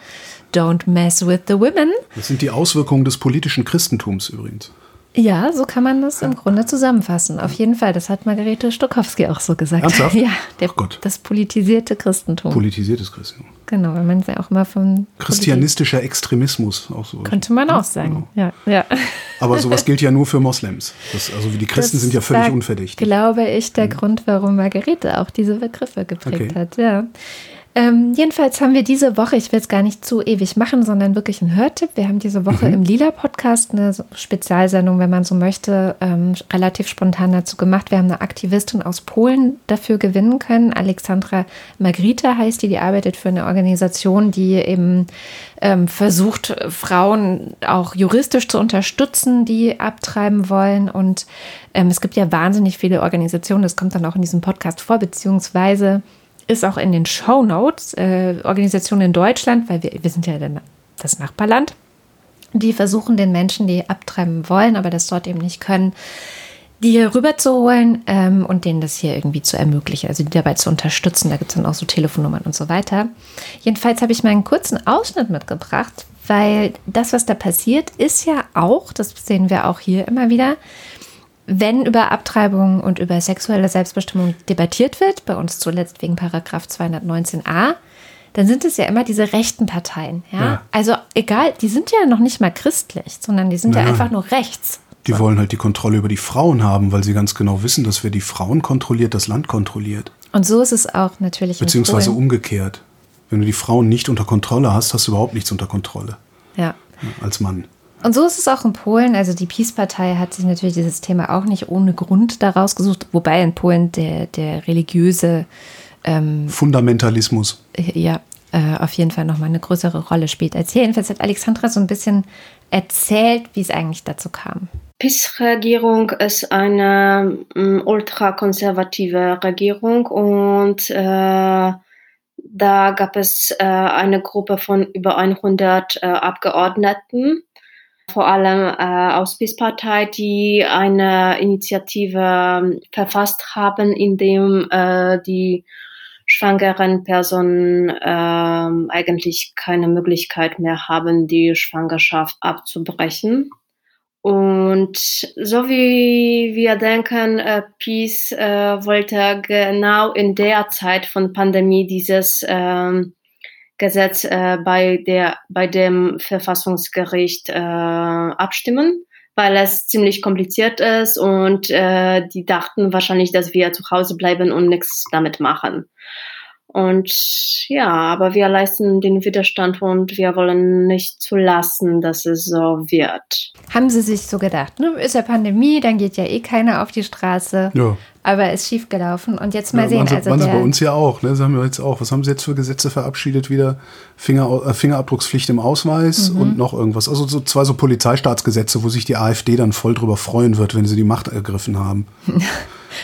don't mess with the women. Das sind die Auswirkungen des politischen Christentums übrigens. Ja, so kann man das im Grunde zusammenfassen. Auf jeden Fall. Das hat Margarete Stokowski auch so gesagt. Ernsthaft? Ja, der, das politisierte Christentum. Politisiertes Christentum. Genau, weil man es ja auch immer von. Christianistischer Politik Extremismus auch so. Könnte man auch sagen. Genau. Ja, ja. Aber sowas gilt ja nur für Moslems. Das, also die Christen das sind ja völlig unverdächtig. Glaube ich, der mhm. Grund, warum Margarete auch diese Begriffe geprägt okay. hat. Ja. Ähm, jedenfalls haben wir diese Woche, ich will es gar nicht zu ewig machen, sondern wirklich einen Hörtipp. Wir haben diese Woche mhm. im Lila-Podcast eine Spezialsendung, wenn man so möchte, ähm, relativ spontan dazu gemacht. Wir haben eine Aktivistin aus Polen dafür gewinnen können. Alexandra Magrita heißt die, die arbeitet für eine Organisation, die eben ähm, versucht, Frauen auch juristisch zu unterstützen, die abtreiben wollen. Und ähm, es gibt ja wahnsinnig viele Organisationen, das kommt dann auch in diesem Podcast vor, beziehungsweise ist auch in den Show Notes äh, Organisationen in Deutschland, weil wir, wir sind ja das Nachbarland, die versuchen den Menschen, die abtreiben wollen, aber das dort eben nicht können, die hier rüber zu holen ähm, und denen das hier irgendwie zu ermöglichen, also die dabei zu unterstützen. Da gibt es dann auch so Telefonnummern und so weiter. Jedenfalls habe ich mal einen kurzen Ausschnitt mitgebracht, weil das, was da passiert, ist ja auch, das sehen wir auch hier immer wieder, wenn über Abtreibung und über sexuelle Selbstbestimmung debattiert wird, bei uns zuletzt wegen Paragraph 219a, dann sind es ja immer diese rechten Parteien. Ja? ja. Also egal, die sind ja noch nicht mal christlich, sondern die sind naja. ja einfach nur rechts. Die so. wollen halt die Kontrolle über die Frauen haben, weil sie ganz genau wissen, dass wer die Frauen kontrolliert, das Land kontrolliert. Und so ist es auch natürlich. Beziehungsweise umgekehrt. Wenn du die Frauen nicht unter Kontrolle hast, hast du überhaupt nichts unter Kontrolle. Ja. ja als Mann. Und so ist es auch in Polen. Also die Peace-Partei hat sich natürlich dieses Thema auch nicht ohne Grund daraus gesucht, wobei in Polen der, der religiöse ähm, Fundamentalismus ja äh, auf jeden Fall nochmal eine größere Rolle spielt als hier. Jedenfalls hat Alexandra so ein bisschen erzählt, wie es eigentlich dazu kam. PiS-Regierung ist eine um, ultrakonservative Regierung und äh, da gab es äh, eine Gruppe von über 100 äh, Abgeordneten vor allem äh, aus PIS-Partei, die eine Initiative ähm, verfasst haben, in dem äh, die schwangeren Personen äh, eigentlich keine Möglichkeit mehr haben, die Schwangerschaft abzubrechen. Und so wie wir denken, äh, Peace äh, wollte genau in der Zeit von Pandemie dieses ähm, Gesetz äh, bei, der, bei dem Verfassungsgericht äh, abstimmen, weil es ziemlich kompliziert ist und äh, die dachten wahrscheinlich, dass wir zu Hause bleiben und nichts damit machen. Und ja, aber wir leisten den Widerstand und wir wollen nicht zulassen, dass es so wird. Haben Sie sich so gedacht, ne? Ist ja Pandemie, dann geht ja eh keiner auf die Straße. Ja. Aber ist schief gelaufen. Und jetzt mal ja, sehen. Also Sie bei uns ja auch, ne? Das haben wir jetzt auch. Was haben Sie jetzt für Gesetze verabschiedet wieder? Finger, äh, Fingerabdruckspflicht im Ausweis mhm. und noch irgendwas. Also so zwei so Polizeistaatsgesetze, wo sich die AfD dann voll drüber freuen wird, wenn sie die Macht ergriffen haben.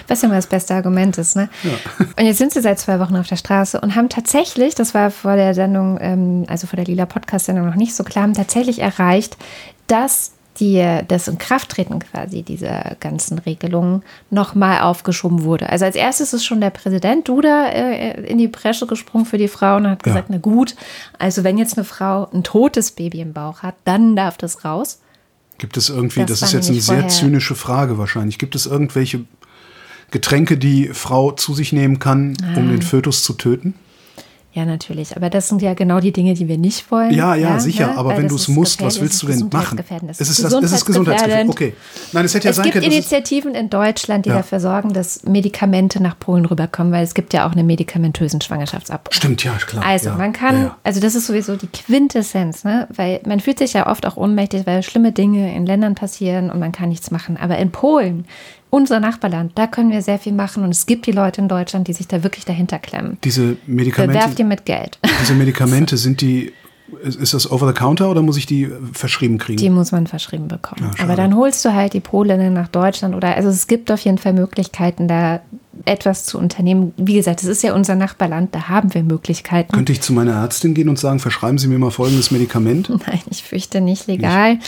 Was immer das beste Argument ist. Ne? Ja. Und jetzt sind sie seit zwei Wochen auf der Straße und haben tatsächlich, das war vor der Sendung, ähm, also vor der Lila Podcast-Sendung noch nicht so klar, haben tatsächlich erreicht, dass die, das Inkrafttreten quasi dieser ganzen Regelungen nochmal aufgeschoben wurde. Also als erstes ist schon der Präsident Duda äh, in die Bresche gesprungen für die Frauen und hat gesagt, ja. na gut, also wenn jetzt eine Frau ein totes Baby im Bauch hat, dann darf das raus. Gibt es irgendwie, das, das ist jetzt eine sehr zynische Frage wahrscheinlich, gibt es irgendwelche Getränke, die Frau zu sich nehmen kann, ah. um den Fötus zu töten? Ja, natürlich. Aber das sind ja genau die Dinge, die wir nicht wollen. Ja, ja, ja sicher. Ne? Aber Weil wenn du es musst, was willst du denn machen? Es ist, das, es ist gesundheitsgefährdend. Okay. Nein, es hätte ja es sein können. Gibt Initiativen in Deutschland, die ja. dafür sorgen, dass Medikamente nach Polen rüberkommen, weil es gibt ja auch einen medikamentösen Schwangerschaftsabbruch. Stimmt, ja, klar. Also ja. man kann, also das ist sowieso die Quintessenz, ne? Weil man fühlt sich ja oft auch ohnmächtig, weil schlimme Dinge in Ländern passieren und man kann nichts machen. Aber in Polen unser Nachbarland, da können wir sehr viel machen und es gibt die Leute in Deutschland, die sich da wirklich dahinter klemmen. Diese Medikamente. Bewerft ihr mit Geld. Diese Medikamente sind die ist das over the counter oder muss ich die verschrieben kriegen? Die muss man verschrieben bekommen. Ja, Aber dann holst du halt die Polinnen nach Deutschland oder also es gibt auf jeden Fall Möglichkeiten, da etwas zu unternehmen. Wie gesagt, es ist ja unser Nachbarland, da haben wir Möglichkeiten. Könnte ich zu meiner Ärztin gehen und sagen, verschreiben Sie mir mal folgendes Medikament? Nein, ich fürchte nicht legal. Nicht.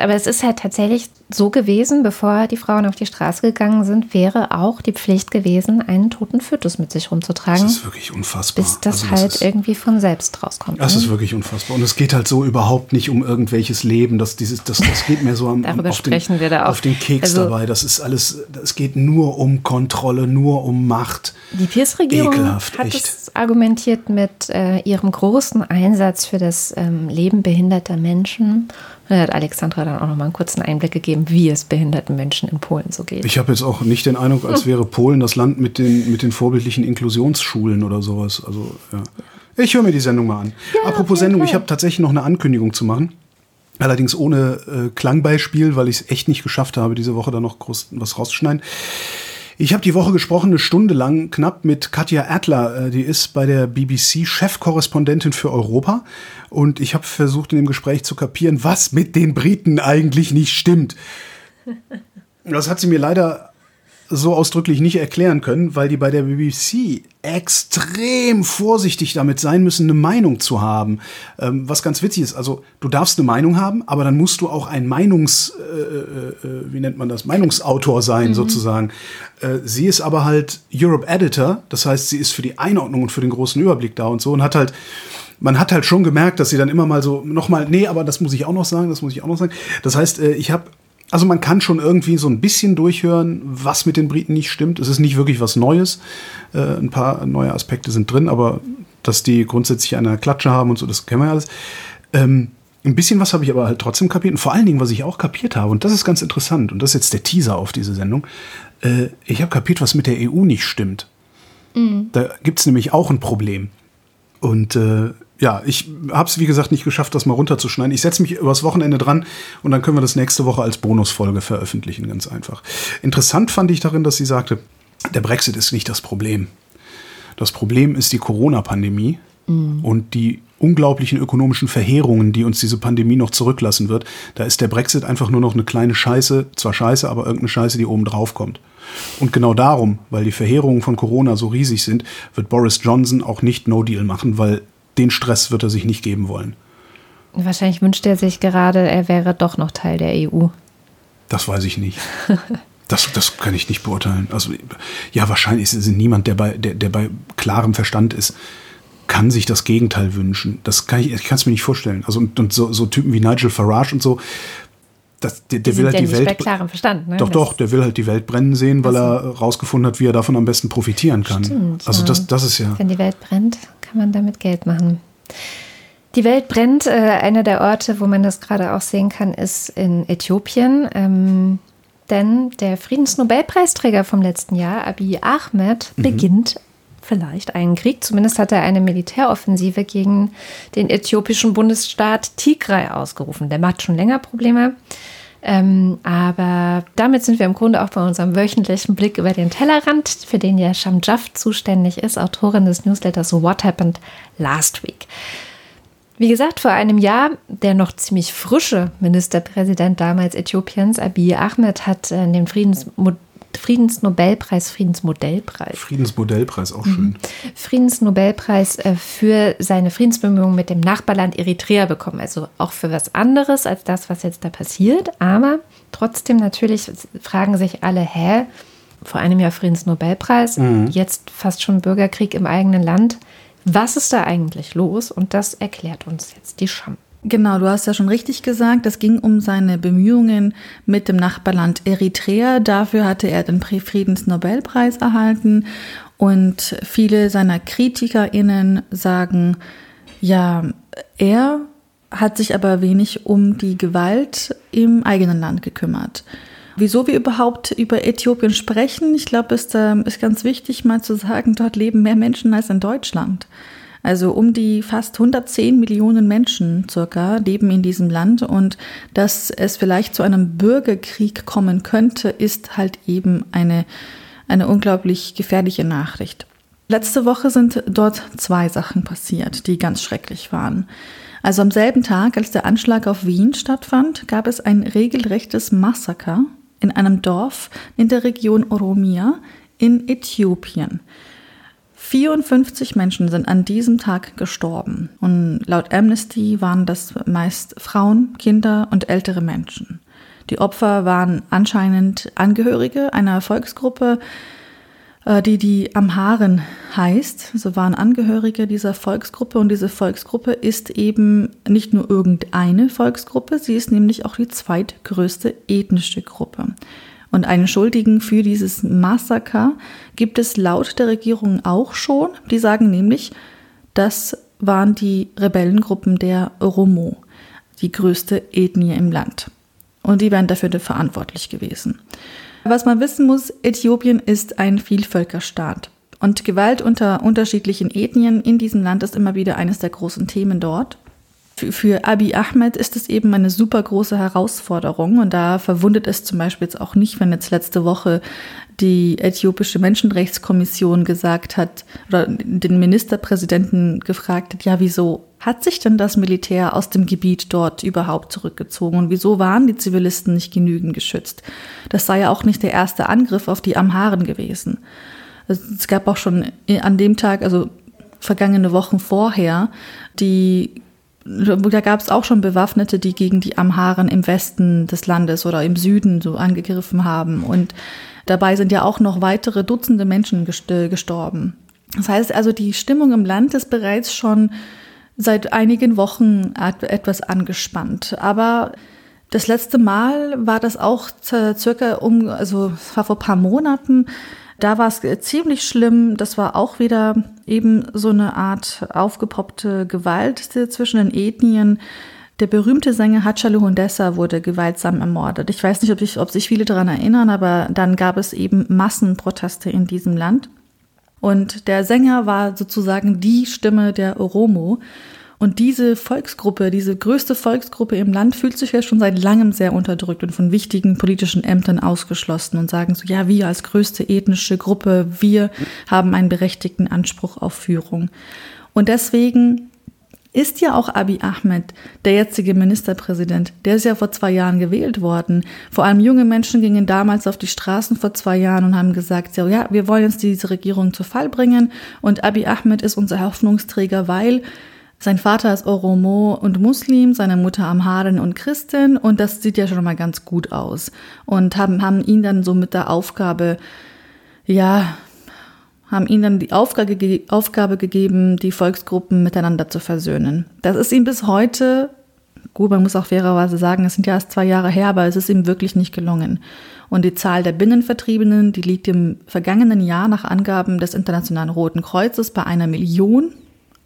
Aber es ist halt tatsächlich so gewesen, bevor die Frauen auf die Straße gegangen sind, wäre auch die Pflicht gewesen, einen toten Fötus mit sich rumzutragen. Das ist wirklich unfassbar. Bis das also halt das irgendwie von selbst rauskommt. Das ne? ist wirklich unfassbar. Und es geht halt so überhaupt nicht um irgendwelches Leben. Das, dieses, das, das geht mir so am, Darüber auf, sprechen den, wir da auch. auf den Keks also, dabei. Das ist alles, es geht nur um Kontrolle, nur um Macht. Die PIS-Regierung hat echt. es argumentiert mit äh, ihrem großen Einsatz für das ähm, Leben behinderter Menschen Da hat Alexandra dann auch noch mal einen kurzen Einblick gegeben, wie es behinderten Menschen in Polen so geht. Ich habe jetzt auch nicht den Eindruck, als wäre Polen das Land mit den, mit den vorbildlichen Inklusionsschulen oder sowas. Also, ja. Ich höre mir die Sendung mal an. Ja, Apropos Sendung, ich habe tatsächlich noch eine Ankündigung zu machen. Allerdings ohne äh, Klangbeispiel, weil ich es echt nicht geschafft habe, diese Woche da noch groß was rauszuschneiden. Ich habe die Woche gesprochen, eine Stunde lang knapp mit Katja Adler. Äh, die ist bei der BBC Chefkorrespondentin für Europa. Und ich habe versucht, in dem Gespräch zu kapieren, was mit den Briten eigentlich nicht stimmt. Das hat sie mir leider so ausdrücklich nicht erklären können, weil die bei der BBC extrem vorsichtig damit sein müssen, eine Meinung zu haben. Ähm, was ganz witzig ist, also du darfst eine Meinung haben, aber dann musst du auch ein Meinungs, äh, äh, äh wie nennt man das, Meinungsautor sein mhm. sozusagen. Äh, sie ist aber halt Europe Editor, das heißt, sie ist für die Einordnung und für den großen Überblick da und so und hat halt man hat halt schon gemerkt, dass sie dann immer mal so nochmal, nee, aber das muss ich auch noch sagen, das muss ich auch noch sagen. Das heißt, äh, ich habe also man kann schon irgendwie so ein bisschen durchhören, was mit den Briten nicht stimmt. Es ist nicht wirklich was Neues. Äh, ein paar neue Aspekte sind drin, aber dass die grundsätzlich eine Klatsche haben und so, das kennen wir ja alles. Ähm, ein bisschen was habe ich aber halt trotzdem kapiert. Und vor allen Dingen, was ich auch kapiert habe, und das ist ganz interessant, und das ist jetzt der Teaser auf diese Sendung, äh, ich habe kapiert, was mit der EU nicht stimmt. Mhm. Da gibt es nämlich auch ein Problem. Und äh, ja, ich habe es wie gesagt nicht geschafft, das mal runterzuschneiden. Ich setze mich übers Wochenende dran und dann können wir das nächste Woche als Bonusfolge veröffentlichen, ganz einfach. Interessant fand ich darin, dass sie sagte, der Brexit ist nicht das Problem. Das Problem ist die Corona-Pandemie mhm. und die unglaublichen ökonomischen Verheerungen, die uns diese Pandemie noch zurücklassen wird. Da ist der Brexit einfach nur noch eine kleine Scheiße, zwar Scheiße, aber irgendeine Scheiße, die oben drauf kommt. Und genau darum, weil die Verheerungen von Corona so riesig sind, wird Boris Johnson auch nicht No Deal machen, weil den Stress wird er sich nicht geben wollen. Wahrscheinlich wünscht er sich gerade, er wäre doch noch Teil der EU. Das weiß ich nicht. Das, das kann ich nicht beurteilen. Also, ja, wahrscheinlich ist niemand, der bei, der, der bei klarem Verstand ist, kann sich das Gegenteil wünschen. Das kann ich, ich kann es mir nicht vorstellen. Also, und, und so, so Typen wie Nigel Farage und so, das, der, der will halt ja die Welt. Ne? Doch, doch, der will halt die Welt brennen sehen, weil er rausgefunden hat, wie er davon am besten profitieren kann. Stimmt, also, das, das ist ja. Wenn die Welt brennt, kann man damit Geld machen. Die Welt brennt. Äh, einer der Orte, wo man das gerade auch sehen kann, ist in Äthiopien. Ähm, denn der Friedensnobelpreisträger vom letzten Jahr, Abiy Ahmed, mhm. Vielleicht einen Krieg. Zumindest hat er eine Militäroffensive gegen den äthiopischen Bundesstaat Tigray ausgerufen. Der macht schon länger Probleme. Ähm, aber damit sind wir im Grunde auch bei unserem wöchentlichen Blick über den Tellerrand, für den ja Sham Jaff zuständig ist, Autorin des Newsletters What Happened Last Week. Wie gesagt, vor einem Jahr, der noch ziemlich frische Ministerpräsident damals Äthiopiens, Abiy Ahmed, hat äh, den Friedensmodell Friedensnobelpreis, Friedensmodellpreis. Friedensmodellpreis, auch schön. Mhm. Friedensnobelpreis äh, für seine Friedensbemühungen mit dem Nachbarland Eritrea bekommen. Also auch für was anderes als das, was jetzt da passiert. Aber trotzdem natürlich fragen sich alle, hä? Vor einem Jahr Friedensnobelpreis, mhm. jetzt fast schon Bürgerkrieg im eigenen Land. Was ist da eigentlich los? Und das erklärt uns jetzt die Scham. Genau, du hast ja schon richtig gesagt, es ging um seine Bemühungen mit dem Nachbarland Eritrea. Dafür hatte er den Friedensnobelpreis erhalten und viele seiner KritikerInnen sagen, ja, er hat sich aber wenig um die Gewalt im eigenen Land gekümmert. Wieso wir überhaupt über Äthiopien sprechen, ich glaube, es ist, äh, ist ganz wichtig mal zu sagen, dort leben mehr Menschen als in Deutschland. Also um die fast 110 Millionen Menschen circa leben in diesem Land und dass es vielleicht zu einem Bürgerkrieg kommen könnte, ist halt eben eine, eine unglaublich gefährliche Nachricht. Letzte Woche sind dort zwei Sachen passiert, die ganz schrecklich waren. Also am selben Tag, als der Anschlag auf Wien stattfand, gab es ein regelrechtes Massaker in einem Dorf in der Region Oromia in Äthiopien. 54 Menschen sind an diesem Tag gestorben und laut Amnesty waren das meist Frauen, Kinder und ältere Menschen. Die Opfer waren anscheinend Angehörige einer Volksgruppe, äh, die die Amharen heißt. So waren Angehörige dieser Volksgruppe und diese Volksgruppe ist eben nicht nur irgendeine Volksgruppe, sie ist nämlich auch die zweitgrößte ethnische Gruppe. Und einen Schuldigen für dieses Massaker gibt es laut der Regierung auch schon. Die sagen nämlich, das waren die Rebellengruppen der Oromo. die größte Ethnie im Land. Und die wären dafür verantwortlich gewesen. Was man wissen muss, Äthiopien ist ein Vielvölkerstaat. Und Gewalt unter unterschiedlichen Ethnien in diesem Land ist immer wieder eines der großen Themen dort. Für Abiy Ahmed ist es eben eine super große Herausforderung und da verwundert es zum Beispiel jetzt auch nicht, wenn jetzt letzte Woche die äthiopische Menschenrechtskommission gesagt hat oder den Ministerpräsidenten gefragt hat, ja, wieso hat sich denn das Militär aus dem Gebiet dort überhaupt zurückgezogen und wieso waren die Zivilisten nicht genügend geschützt? Das sei ja auch nicht der erste Angriff auf die Amharen gewesen. Es gab auch schon an dem Tag, also vergangene Wochen vorher, die da gab es auch schon Bewaffnete, die gegen die Amharen im Westen des Landes oder im Süden so angegriffen haben. Und dabei sind ja auch noch weitere Dutzende Menschen gestorben. Das heißt also, die Stimmung im Land ist bereits schon seit einigen Wochen etwas angespannt. Aber das letzte Mal war das auch circa um, also es war vor paar Monaten, da war es ziemlich schlimm. Das war auch wieder eben so eine Art aufgepoppte Gewalt zwischen den Ethnien. Der berühmte Sänger Hachalu Hundessa wurde gewaltsam ermordet. Ich weiß nicht, ob, ich, ob sich viele daran erinnern, aber dann gab es eben Massenproteste in diesem Land. Und der Sänger war sozusagen die Stimme der Oromo. Und diese Volksgruppe, diese größte Volksgruppe im Land fühlt sich ja schon seit langem sehr unterdrückt und von wichtigen politischen Ämtern ausgeschlossen und sagen so, ja, wir als größte ethnische Gruppe, wir haben einen berechtigten Anspruch auf Führung. Und deswegen ist ja auch Abiy Ahmed, der jetzige Ministerpräsident, der ist ja vor zwei Jahren gewählt worden. Vor allem junge Menschen gingen damals auf die Straßen vor zwei Jahren und haben gesagt, ja, wir wollen jetzt diese Regierung zu Fall bringen und Abiy Ahmed ist unser Hoffnungsträger, weil sein Vater ist Oromo und Muslim, seine Mutter Amharin und Christin und das sieht ja schon mal ganz gut aus. Und haben, haben ihn dann so mit der Aufgabe, ja, haben ihm dann die Aufgabe, Aufgabe gegeben, die Volksgruppen miteinander zu versöhnen. Das ist ihm bis heute, gut, man muss auch fairerweise sagen, es sind ja erst zwei Jahre her, aber es ist ihm wirklich nicht gelungen. Und die Zahl der Binnenvertriebenen, die liegt im vergangenen Jahr nach Angaben des Internationalen Roten Kreuzes bei einer Million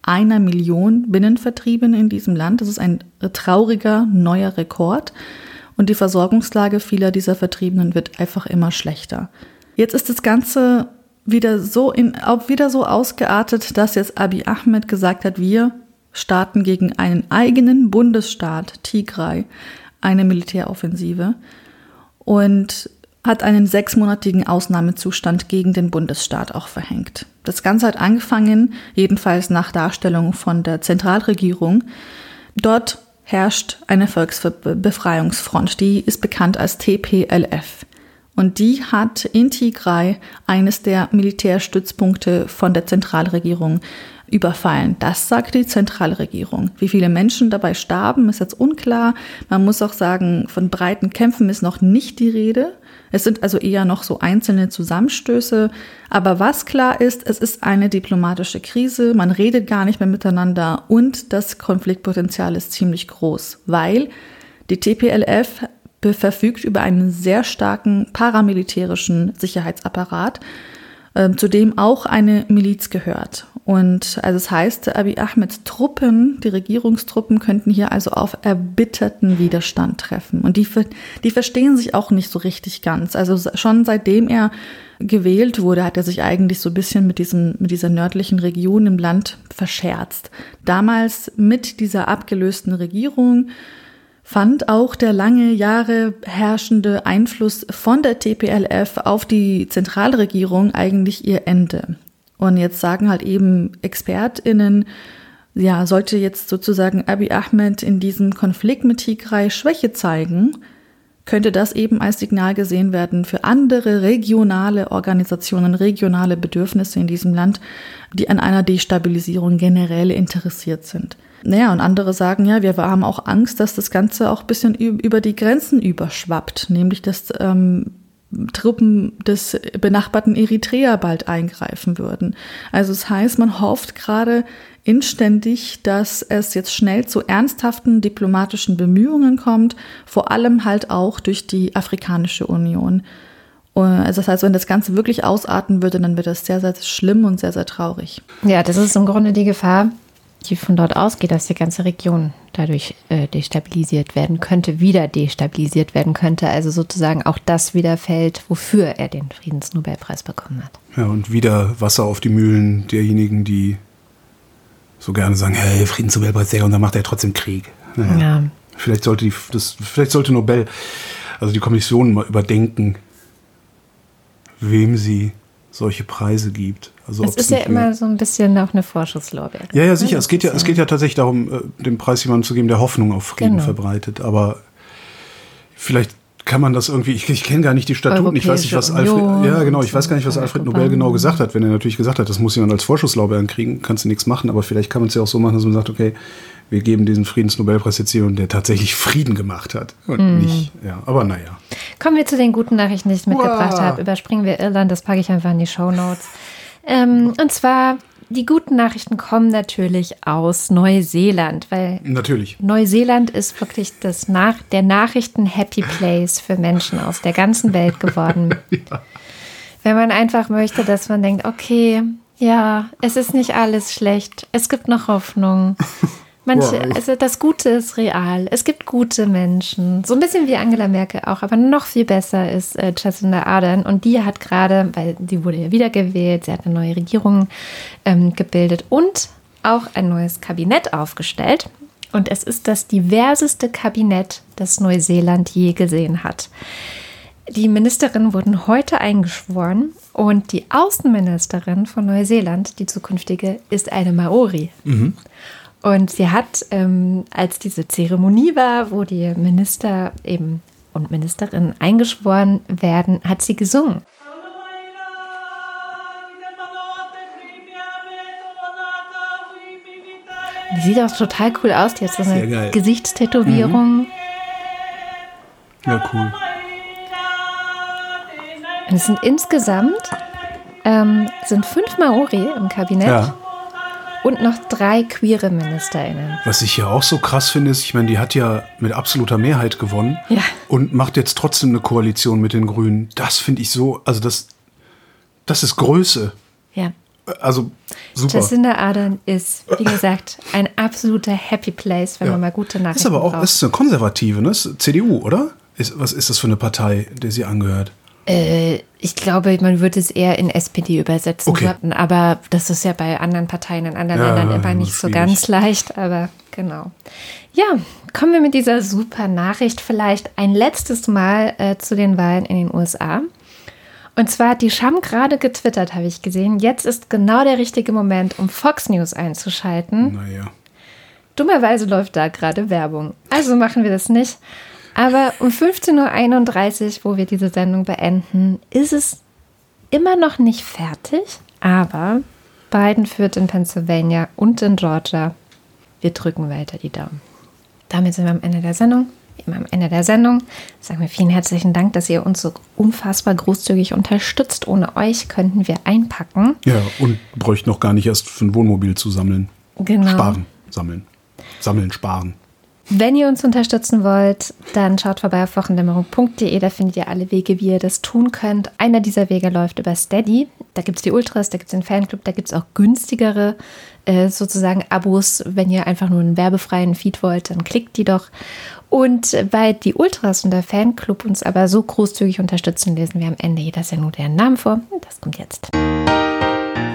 einer Million Binnenvertriebene in diesem Land. Das ist ein trauriger neuer Rekord. Und die Versorgungslage vieler dieser Vertriebenen wird einfach immer schlechter. Jetzt ist das Ganze wieder so in, auch wieder so ausgeartet, dass jetzt Abiy Ahmed gesagt hat, wir starten gegen einen eigenen Bundesstaat, Tigray, eine Militäroffensive. Und hat einen sechsmonatigen Ausnahmezustand gegen den Bundesstaat auch verhängt. Das Ganze hat angefangen, jedenfalls nach Darstellung von der Zentralregierung. Dort herrscht eine Volksbefreiungsfront, die ist bekannt als TPLF. Und die hat in Tigray eines der Militärstützpunkte von der Zentralregierung überfallen. Das sagt die Zentralregierung. Wie viele Menschen dabei starben, ist jetzt unklar. Man muss auch sagen, von breiten Kämpfen ist noch nicht die Rede. Es sind also eher noch so einzelne Zusammenstöße. Aber was klar ist, es ist eine diplomatische Krise. Man redet gar nicht mehr miteinander und das Konfliktpotenzial ist ziemlich groß, weil die TPLF verfügt über einen sehr starken paramilitärischen Sicherheitsapparat, äh, zu dem auch eine Miliz gehört. Und also das heißt, Abiy Ahmeds Truppen, die Regierungstruppen könnten hier also auf erbitterten Widerstand treffen. Und die, die verstehen sich auch nicht so richtig ganz. Also schon seitdem er gewählt wurde, hat er sich eigentlich so ein bisschen mit diesem, mit dieser nördlichen Region im Land verscherzt. Damals mit dieser abgelösten Regierung fand auch der lange Jahre herrschende Einfluss von der TPLF auf die Zentralregierung eigentlich ihr Ende. Und jetzt sagen halt eben ExpertInnen, ja, sollte jetzt sozusagen Abiy Ahmed in diesem Konflikt mit Tigray Schwäche zeigen, könnte das eben als Signal gesehen werden für andere regionale Organisationen, regionale Bedürfnisse in diesem Land, die an einer Destabilisierung generell interessiert sind. Naja, und andere sagen ja, wir haben auch Angst, dass das Ganze auch ein bisschen über die Grenzen überschwappt, nämlich dass ähm, Truppen des benachbarten Eritrea bald eingreifen würden. Also es das heißt, man hofft gerade inständig, dass es jetzt schnell zu ernsthaften diplomatischen Bemühungen kommt, vor allem halt auch durch die Afrikanische Union. Also das heißt, wenn das Ganze wirklich ausarten würde, dann wird das sehr, sehr schlimm und sehr, sehr traurig. Ja, das ist im Grunde die Gefahr, die von dort ausgeht, dass die ganze Region dadurch äh, destabilisiert werden könnte, wieder destabilisiert werden könnte. Also sozusagen auch das wieder fällt, wofür er den Friedensnobelpreis bekommen hat. Ja, und wieder Wasser auf die Mühlen derjenigen, die so gerne sagen, hey, Friedensnobelpreis, und dann macht er trotzdem Krieg. Naja. Ja. Vielleicht sollte die, das, vielleicht sollte Nobel, also die Kommission mal überdenken, wem sie solche Preise gibt. Also es ist ja immer so ein bisschen auch eine Vorschusslorbeere. Ja, ja, sicher. Es geht ja, es geht ja tatsächlich darum, äh, den Preis jemandem zu geben, der Hoffnung auf Frieden genau. verbreitet. Aber vielleicht kann man das irgendwie, ich, ich kenne gar nicht die Statuten, ich weiß nicht, was Alfred, ja genau, ich weiß gar nicht, was Alfred Nobel genau gesagt hat. Wenn er natürlich gesagt hat, das muss jemand als Vorschusslorbeeren kriegen, kannst du nichts machen, aber vielleicht kann man es ja auch so machen, dass man sagt, okay, wir geben diesen Friedensnobelpreis jetzt jemandem, der tatsächlich Frieden gemacht hat und mm. nicht, ja, aber naja. Kommen wir zu den guten Nachrichten, die ich mitgebracht habe. Überspringen wir Irland, das packe ich einfach in die Show Notes. Ähm, und zwar die guten Nachrichten kommen natürlich aus Neuseeland, weil natürlich. Neuseeland ist wirklich das Nach der Nachrichten-Happy Place für Menschen aus der ganzen Welt geworden. ja. Wenn man einfach möchte, dass man denkt, okay, ja, es ist nicht alles schlecht, es gibt noch Hoffnung. Manche, also das Gute ist real. Es gibt gute Menschen. So ein bisschen wie Angela Merkel auch, aber noch viel besser ist äh, Jacinda Ardern. Und die hat gerade, weil sie wurde ja wiedergewählt, sie hat eine neue Regierung ähm, gebildet und auch ein neues Kabinett aufgestellt. Und es ist das diverseste Kabinett, das Neuseeland je gesehen hat. Die Ministerinnen wurden heute eingeschworen und die Außenministerin von Neuseeland, die zukünftige, ist eine Maori. Mhm. Und sie hat, ähm, als diese Zeremonie war, wo die Minister eben und Ministerinnen eingeschworen werden, hat sie gesungen. Die sieht auch total cool aus. Die hat so eine Gesichtstätowierung. Mhm. Ja, cool. Und es sind insgesamt ähm, sind fünf Maori im Kabinett. Ja und noch drei queere MinisterInnen. Was ich ja auch so krass finde, ist, ich meine, die hat ja mit absoluter Mehrheit gewonnen ja. und macht jetzt trotzdem eine Koalition mit den Grünen. Das finde ich so, also das, das ist Größe. Ja. Also super. Jacinda Ardern ist, wie gesagt, ein absoluter Happy Place, wenn ja. man mal gute Nachrichten Ist aber auch, braucht. ist eine Konservative, ne? CDU, oder? Ist, was ist das für eine Partei, der sie angehört? Äh, ich glaube, man würde es eher in SPD übersetzen. Okay. Aber das ist ja bei anderen Parteien in anderen ja, Ländern immer nicht so ganz leicht. Aber genau. Ja, kommen wir mit dieser super Nachricht vielleicht ein letztes Mal äh, zu den Wahlen in den USA. Und zwar hat die Scham gerade getwittert, habe ich gesehen. Jetzt ist genau der richtige Moment, um Fox News einzuschalten. Naja. Dummerweise läuft da gerade Werbung. Also machen wir das nicht. Aber um 15.31 Uhr, wo wir diese Sendung beenden, ist es immer noch nicht fertig. Aber Biden führt in Pennsylvania und in Georgia. Wir drücken weiter die Daumen. Damit sind wir am Ende der Sendung. Immer am Ende der Sendung sagen wir vielen herzlichen Dank, dass ihr uns so unfassbar großzügig unterstützt. Ohne euch könnten wir einpacken. Ja, und bräuchten noch gar nicht erst für ein Wohnmobil zu sammeln. Genau. Sparen, sammeln. Sammeln, sparen. Wenn ihr uns unterstützen wollt, dann schaut vorbei auf wochendämmerung.de. Da findet ihr alle Wege, wie ihr das tun könnt. Einer dieser Wege läuft über Steady. Da gibt es die Ultras, da gibt es den Fanclub, da gibt es auch günstigere äh, sozusagen Abos. Wenn ihr einfach nur einen werbefreien Feed wollt, dann klickt die doch. Und weil die Ultras und der Fanclub uns aber so großzügig unterstützen, lesen wir am Ende jeder Sendung deren Namen vor. Das kommt jetzt.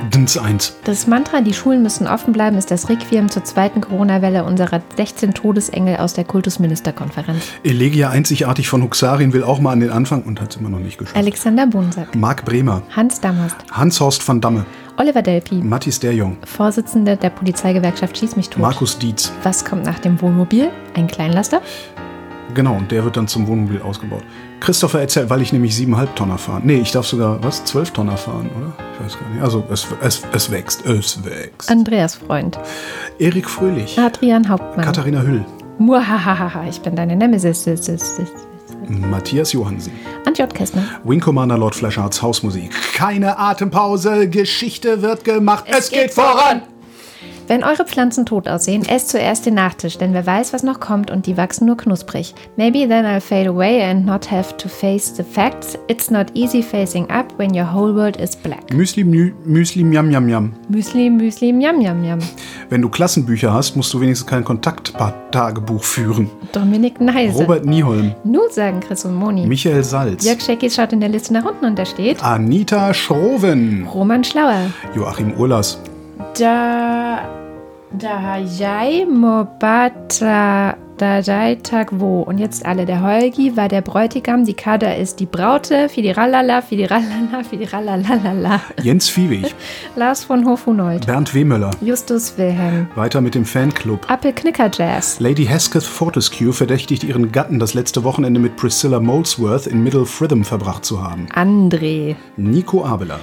Dins 1. Das Mantra, die Schulen müssen offen bleiben, ist das Requiem zur zweiten Corona-Welle unserer 16 Todesengel aus der Kultusministerkonferenz. Elegia einzigartig von Huxarien will auch mal an den Anfang und hat es immer noch nicht geschafft. Alexander Bunsack. Marc Bremer. Hans Damast. Hans-Horst van Damme. Oliver Delpi. Mathis Derjong. Vorsitzende der Polizeigewerkschaft Schieß mich tot. Markus Dietz. Was kommt nach dem Wohnmobil? Ein Kleinlaster? Genau, und der wird dann zum Wohnmobil ausgebaut. Christopher erzählt, weil ich nämlich 7,5 Tonner fahren. Nee, ich darf sogar, was, 12 Tonner fahren, oder? Ich weiß gar nicht. Also es, es, es wächst, es wächst. Andreas Freund. Erik Fröhlich. Adrian Hauptmann. Katharina Hüll. Muahahaha, ich bin deine Nemesis. Matthias Johansen. Antjot Kästner. Wing Commander Lord Fleshards Hausmusik. Keine Atempause, Geschichte wird gemacht, es, es geht, geht voran. Wenn eure Pflanzen tot aussehen, esst zuerst den Nachtisch, denn wer weiß, was noch kommt und die wachsen nur knusprig. Maybe then I'll fade away and not have to face the facts. It's not easy facing up when your whole world is black. Müsli, Mü Müsli, Miam, Miam, Miam. Müsli, Müsli, Miam, Miam, Miam. Wenn du Klassenbücher hast, musst du wenigstens kein Kontakttagebuch führen. Dominik Neise. Robert Nieholm, Nun sagen Chris und Moni. Michael Salz, Jörg Scheckis schaut in der Liste nach unten und da steht Anita Schroven, Roman Schlauer. Joachim Urlas, Da. Dahajai Mobata Dajai wo. Und jetzt alle. Der Holgi war der Bräutigam, die Kada ist die Braute, Fidiralala, Fidiralala, Fidiralalala. Jens Viehweg, Lars von Hofunold. Bernd Wehmöller. Justus Wilhelm. Weiter mit dem Fanclub. Appel Knicker Jazz. Lady Hesketh Fortescue verdächtigt ihren Gatten, das letzte Wochenende mit Priscilla Molesworth in Middle Fritham verbracht zu haben. André. Nico Abela.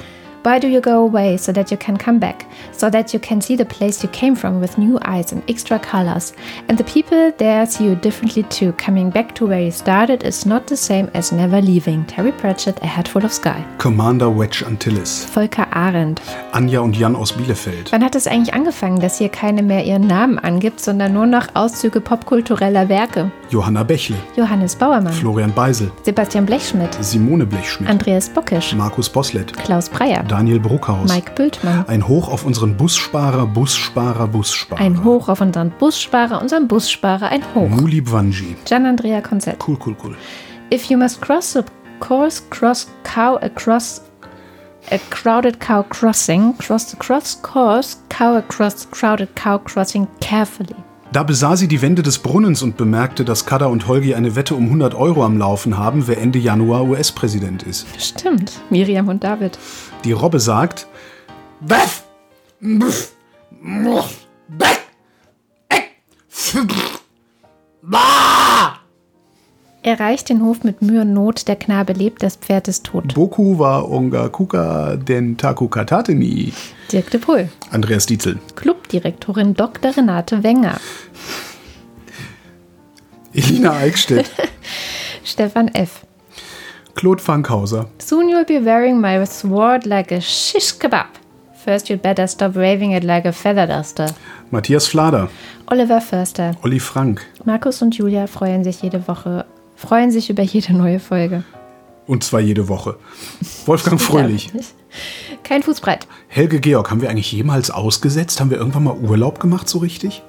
Why do you go away so that you can come back? So that you can see the place you came from with new eyes and extra colors. And the people there see you differently too. Coming back to where you started is not the same as never leaving. Terry Pratchett, A Head Full of Sky. Commander Wedge Antilles. Volker Arendt. Anja und Jan aus Bielefeld. Wann hat es eigentlich angefangen, dass hier keine mehr ihren Namen angibt, sondern nur noch Auszüge popkultureller Werke? Johanna Bächle. Johannes Bauermann. Florian Beisel. Sebastian Blechschmidt. Simone Blechschmidt. Andreas Bockisch. Markus Boslett. Klaus Breyer. Daniel Bruckhaus. Mike Bültmann. Ein Hoch auf unseren Bussparer, Bussparer, Bussparer. Ein Hoch auf unseren Bussparer, unseren Bussparer, ein Hoch. Muli Bwanji. Gian Andrea Konzett. Cool, cool, cool. If you must cross the course, cross cow across a crowded cow crossing, cross the cross course, cow across crowded cow crossing carefully. Da besah sie die Wände des Brunnens und bemerkte, dass Kada und Holgi eine Wette um 100 Euro am Laufen haben, wer Ende Januar US-Präsident ist. Stimmt, Miriam und David. Die Robbe sagt, Beth, Beth, Beth, Er reicht den Hof mit Mühe und Not, der Knabe lebt, das Pferd ist tot. Boku wa onga kuka den taku katateni. Dirk de Pohl. Andreas Dietzel. Clubdirektorin Dr. Renate Wenger. Elina Eickstedt. Stefan F. Claude Fankhauser. Soon you'll be wearing my sword like a shish kebab. First you'd better stop waving it like a feather duster. Matthias Flader. Oliver Förster. Olli Frank. Markus und Julia freuen sich jede Woche, freuen sich über jede neue Folge. Und zwar jede Woche. Wolfgang Fröhlich. Kein Fußbreit. Helge Georg. Haben wir eigentlich jemals ausgesetzt? Haben wir irgendwann mal Urlaub gemacht so richtig?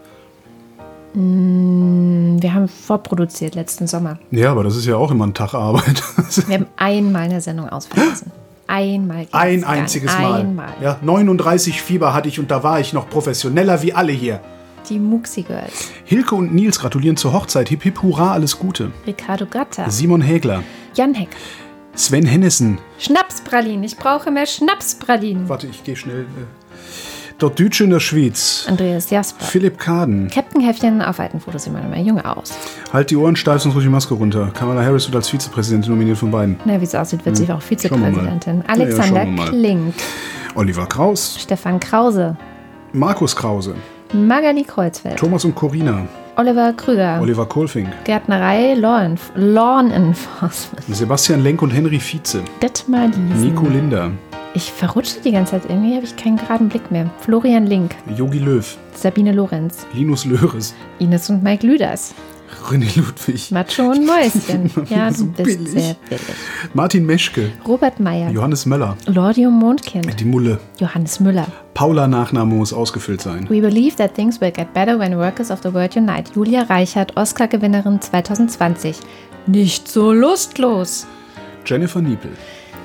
Wir haben vorproduziert letzten Sommer. Ja, aber das ist ja auch immer ein Tag Arbeit. Wir haben einmal eine Sendung ausfallen lassen. Einmal. Ein einziges. Mal. Einmal. Ja, 39 Fieber hatte ich und da war ich noch professioneller wie alle hier. Die Muxi Girls. Hilke und Nils gratulieren zur Hochzeit. Hip hip hurra, alles Gute. Ricardo Gatta. Simon Hägler. Jan Heck. Sven Hennissen. Schnapspralinen. Ich brauche mehr Schnapspralinen. Warte, ich gehe schnell. Äh. Dort Dütsche in der Schweiz. Andreas Jasper. Philipp Kaden. Captain Heftchen auf alten Fotos sieht man immer jung aus. Halt die Ohren steif, sonst ruhig die Maske runter. Kamala Harris wird als Vizepräsidentin nominiert von beiden. Na, wie es aussieht, wird sie auch Hm. Wir mal. Vizepräsidentin. Ja, ja, Alexander wir mal. Klink. Oliver Kraus. Stefan Krause. Markus Krause. Magali Kreuzfeld. Thomas und Corina. Oliver Krüger. Oliver Kohlfink. Gärtnerei Law, Enf Law Enforcement. Sebastian Lenk und Henry Vize. Detmar Liesen. Nico Linder. Ich verrutsche die ganze Zeit. Irgendwie habe ich keinen geraden Blick mehr. Florian Link. Yogi Löw. Sabine Lorenz. Linus Löhres. Ines und Mike Lüders. René Ludwig. Macho und Mäuschen. ja, So du bist billig. sehr billig. Martin Meschke. Robert Meyer. Johannes Möller. Lordium Mondkind. Die Mulle. Johannes Müller. Paula Nachname muss ausgefüllt sein. We believe that things will get better when workers of the world unite. Julia Reichert, Oscar-Gewinnerin 2020. Nicht so lustlos. Jennifer Niepel.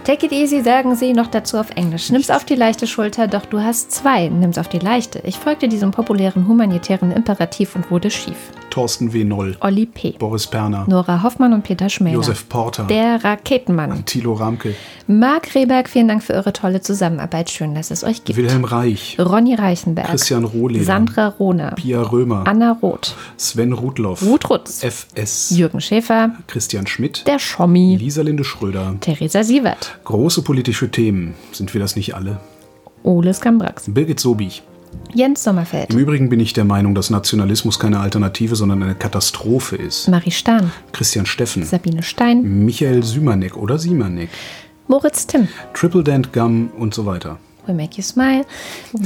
Take it easy, sagen sie noch dazu auf Englisch. Nimm's auf die leichte Schulter, doch du hast zwei. Nimm's auf die leichte. Ich folgte diesem populären humanitären Imperativ und wurde schief. Thorsten W. Noll. Olli P. Boris Perner. Nora Hoffmann und Peter Schmäler. Josef Porter. Der Raketenmann. Thilo Ramke. Marc Rehberg, vielen Dank für eure tolle Zusammenarbeit. Schön, dass es euch gibt. Wilhelm Reich. Ronny Reichenberg. Christian Rohleder. Sandra Rohner. Pia Römer. Anna Roth. Sven Rudloff. Ruth Rutz. FS. Jürgen Schäfer. Christian Schmidt. Der Schommi. Lisa Linde Schröder. Theresa Sievert. Große politische Themen. Sind wir das nicht alle? Ole Skambrax. Birgit Sobich. Jens Sommerfeld. Im Übrigen bin ich der Meinung, dass Nationalismus keine Alternative, sondern eine Katastrophe ist. Marie Stahn. Christian Steffen. Sabine Stein. Michael Sümanek oder Simanek. Moritz Timm. Triple Dent Gum und so weiter. We Make You Smile.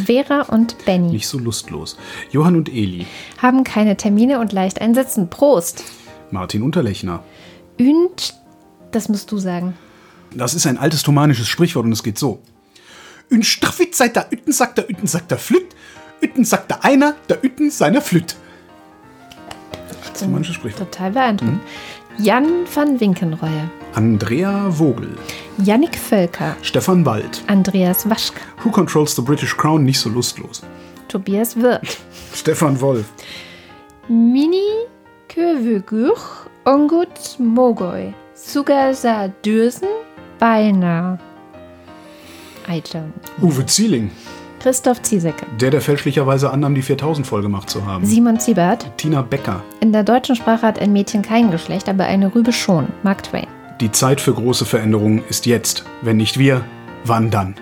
Vera und Benny Nicht so lustlos. Johann und Eli. haben keine Termine und leicht einsitzen. Prost! Martin Unterlechner. Und, das musst du sagen. Das ist ein altes thomanisches Sprichwort und es geht so. Ün straffit seit der Ütten sagt der Ütten sagt der Flütt. Ütten sagt der einer, der Ütten seiner Flütt. Thomanisches Sprichwort. Total beeindruckend. Jan van Winkenreue, Andrea Vogel. Yannick Völker, Stefan Wald. Andreas Waschke, Who Controls the British Crown? Nicht so lustlos. Tobias Wirth, Stefan Wolf. Mini Kövögür, Ongut Mogoy, Sugarsa Dürsen, Beinahe. Don't. Uwe Zieling. Christoph Ziesecke, Der, der fälschlicherweise annahm, die 4000 voll gemacht zu haben. Simon Ziebert. Tina Becker. In der deutschen Sprache hat ein Mädchen kein Geschlecht, aber eine Rübe schon. Mark Twain. Die Zeit für große Veränderungen ist jetzt. Wenn nicht wir, wann dann?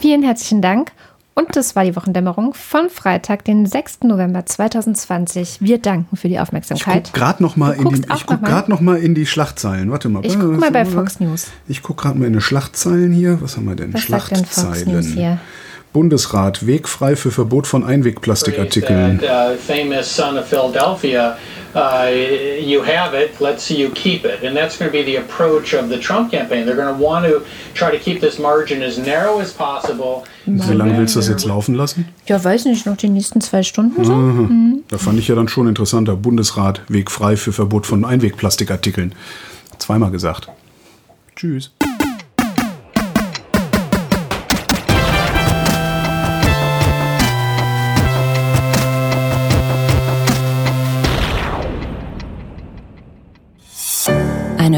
Vielen herzlichen Dank. Und das war die Wochendämmerung von Freitag, den 6. November 2020. Wir danken für die Ich Aufmerksamkeit. guck gerade noch mal in die, ich guck noch noch mal in die Schlachtzeilen. Warte mal. Ich guck was mal bei? Fox News. Ich guck gerade mal in die Schlachtzeilen hier. Was haben wir denn? Was sagt denn Fox News hier? Bundesrat, wegfrei für Verbot von Einwegplastikartikeln. That uh, famous son of Philadelphia, uh, you have it, let's see you keep it. And that's going to be the approach of the Trump campaign. They're going to want to try to keep this margin as narrow as possible. Wie lange willst du das jetzt laufen lassen? Ja, weiß nicht, noch die nächsten zwei Stunden so? Mhm. Da fand ich ja dann schon interessanter. Bundesrat, wegfrei für Verbot von Einwegplastikartikeln. Zweimal gesagt. Tschüss.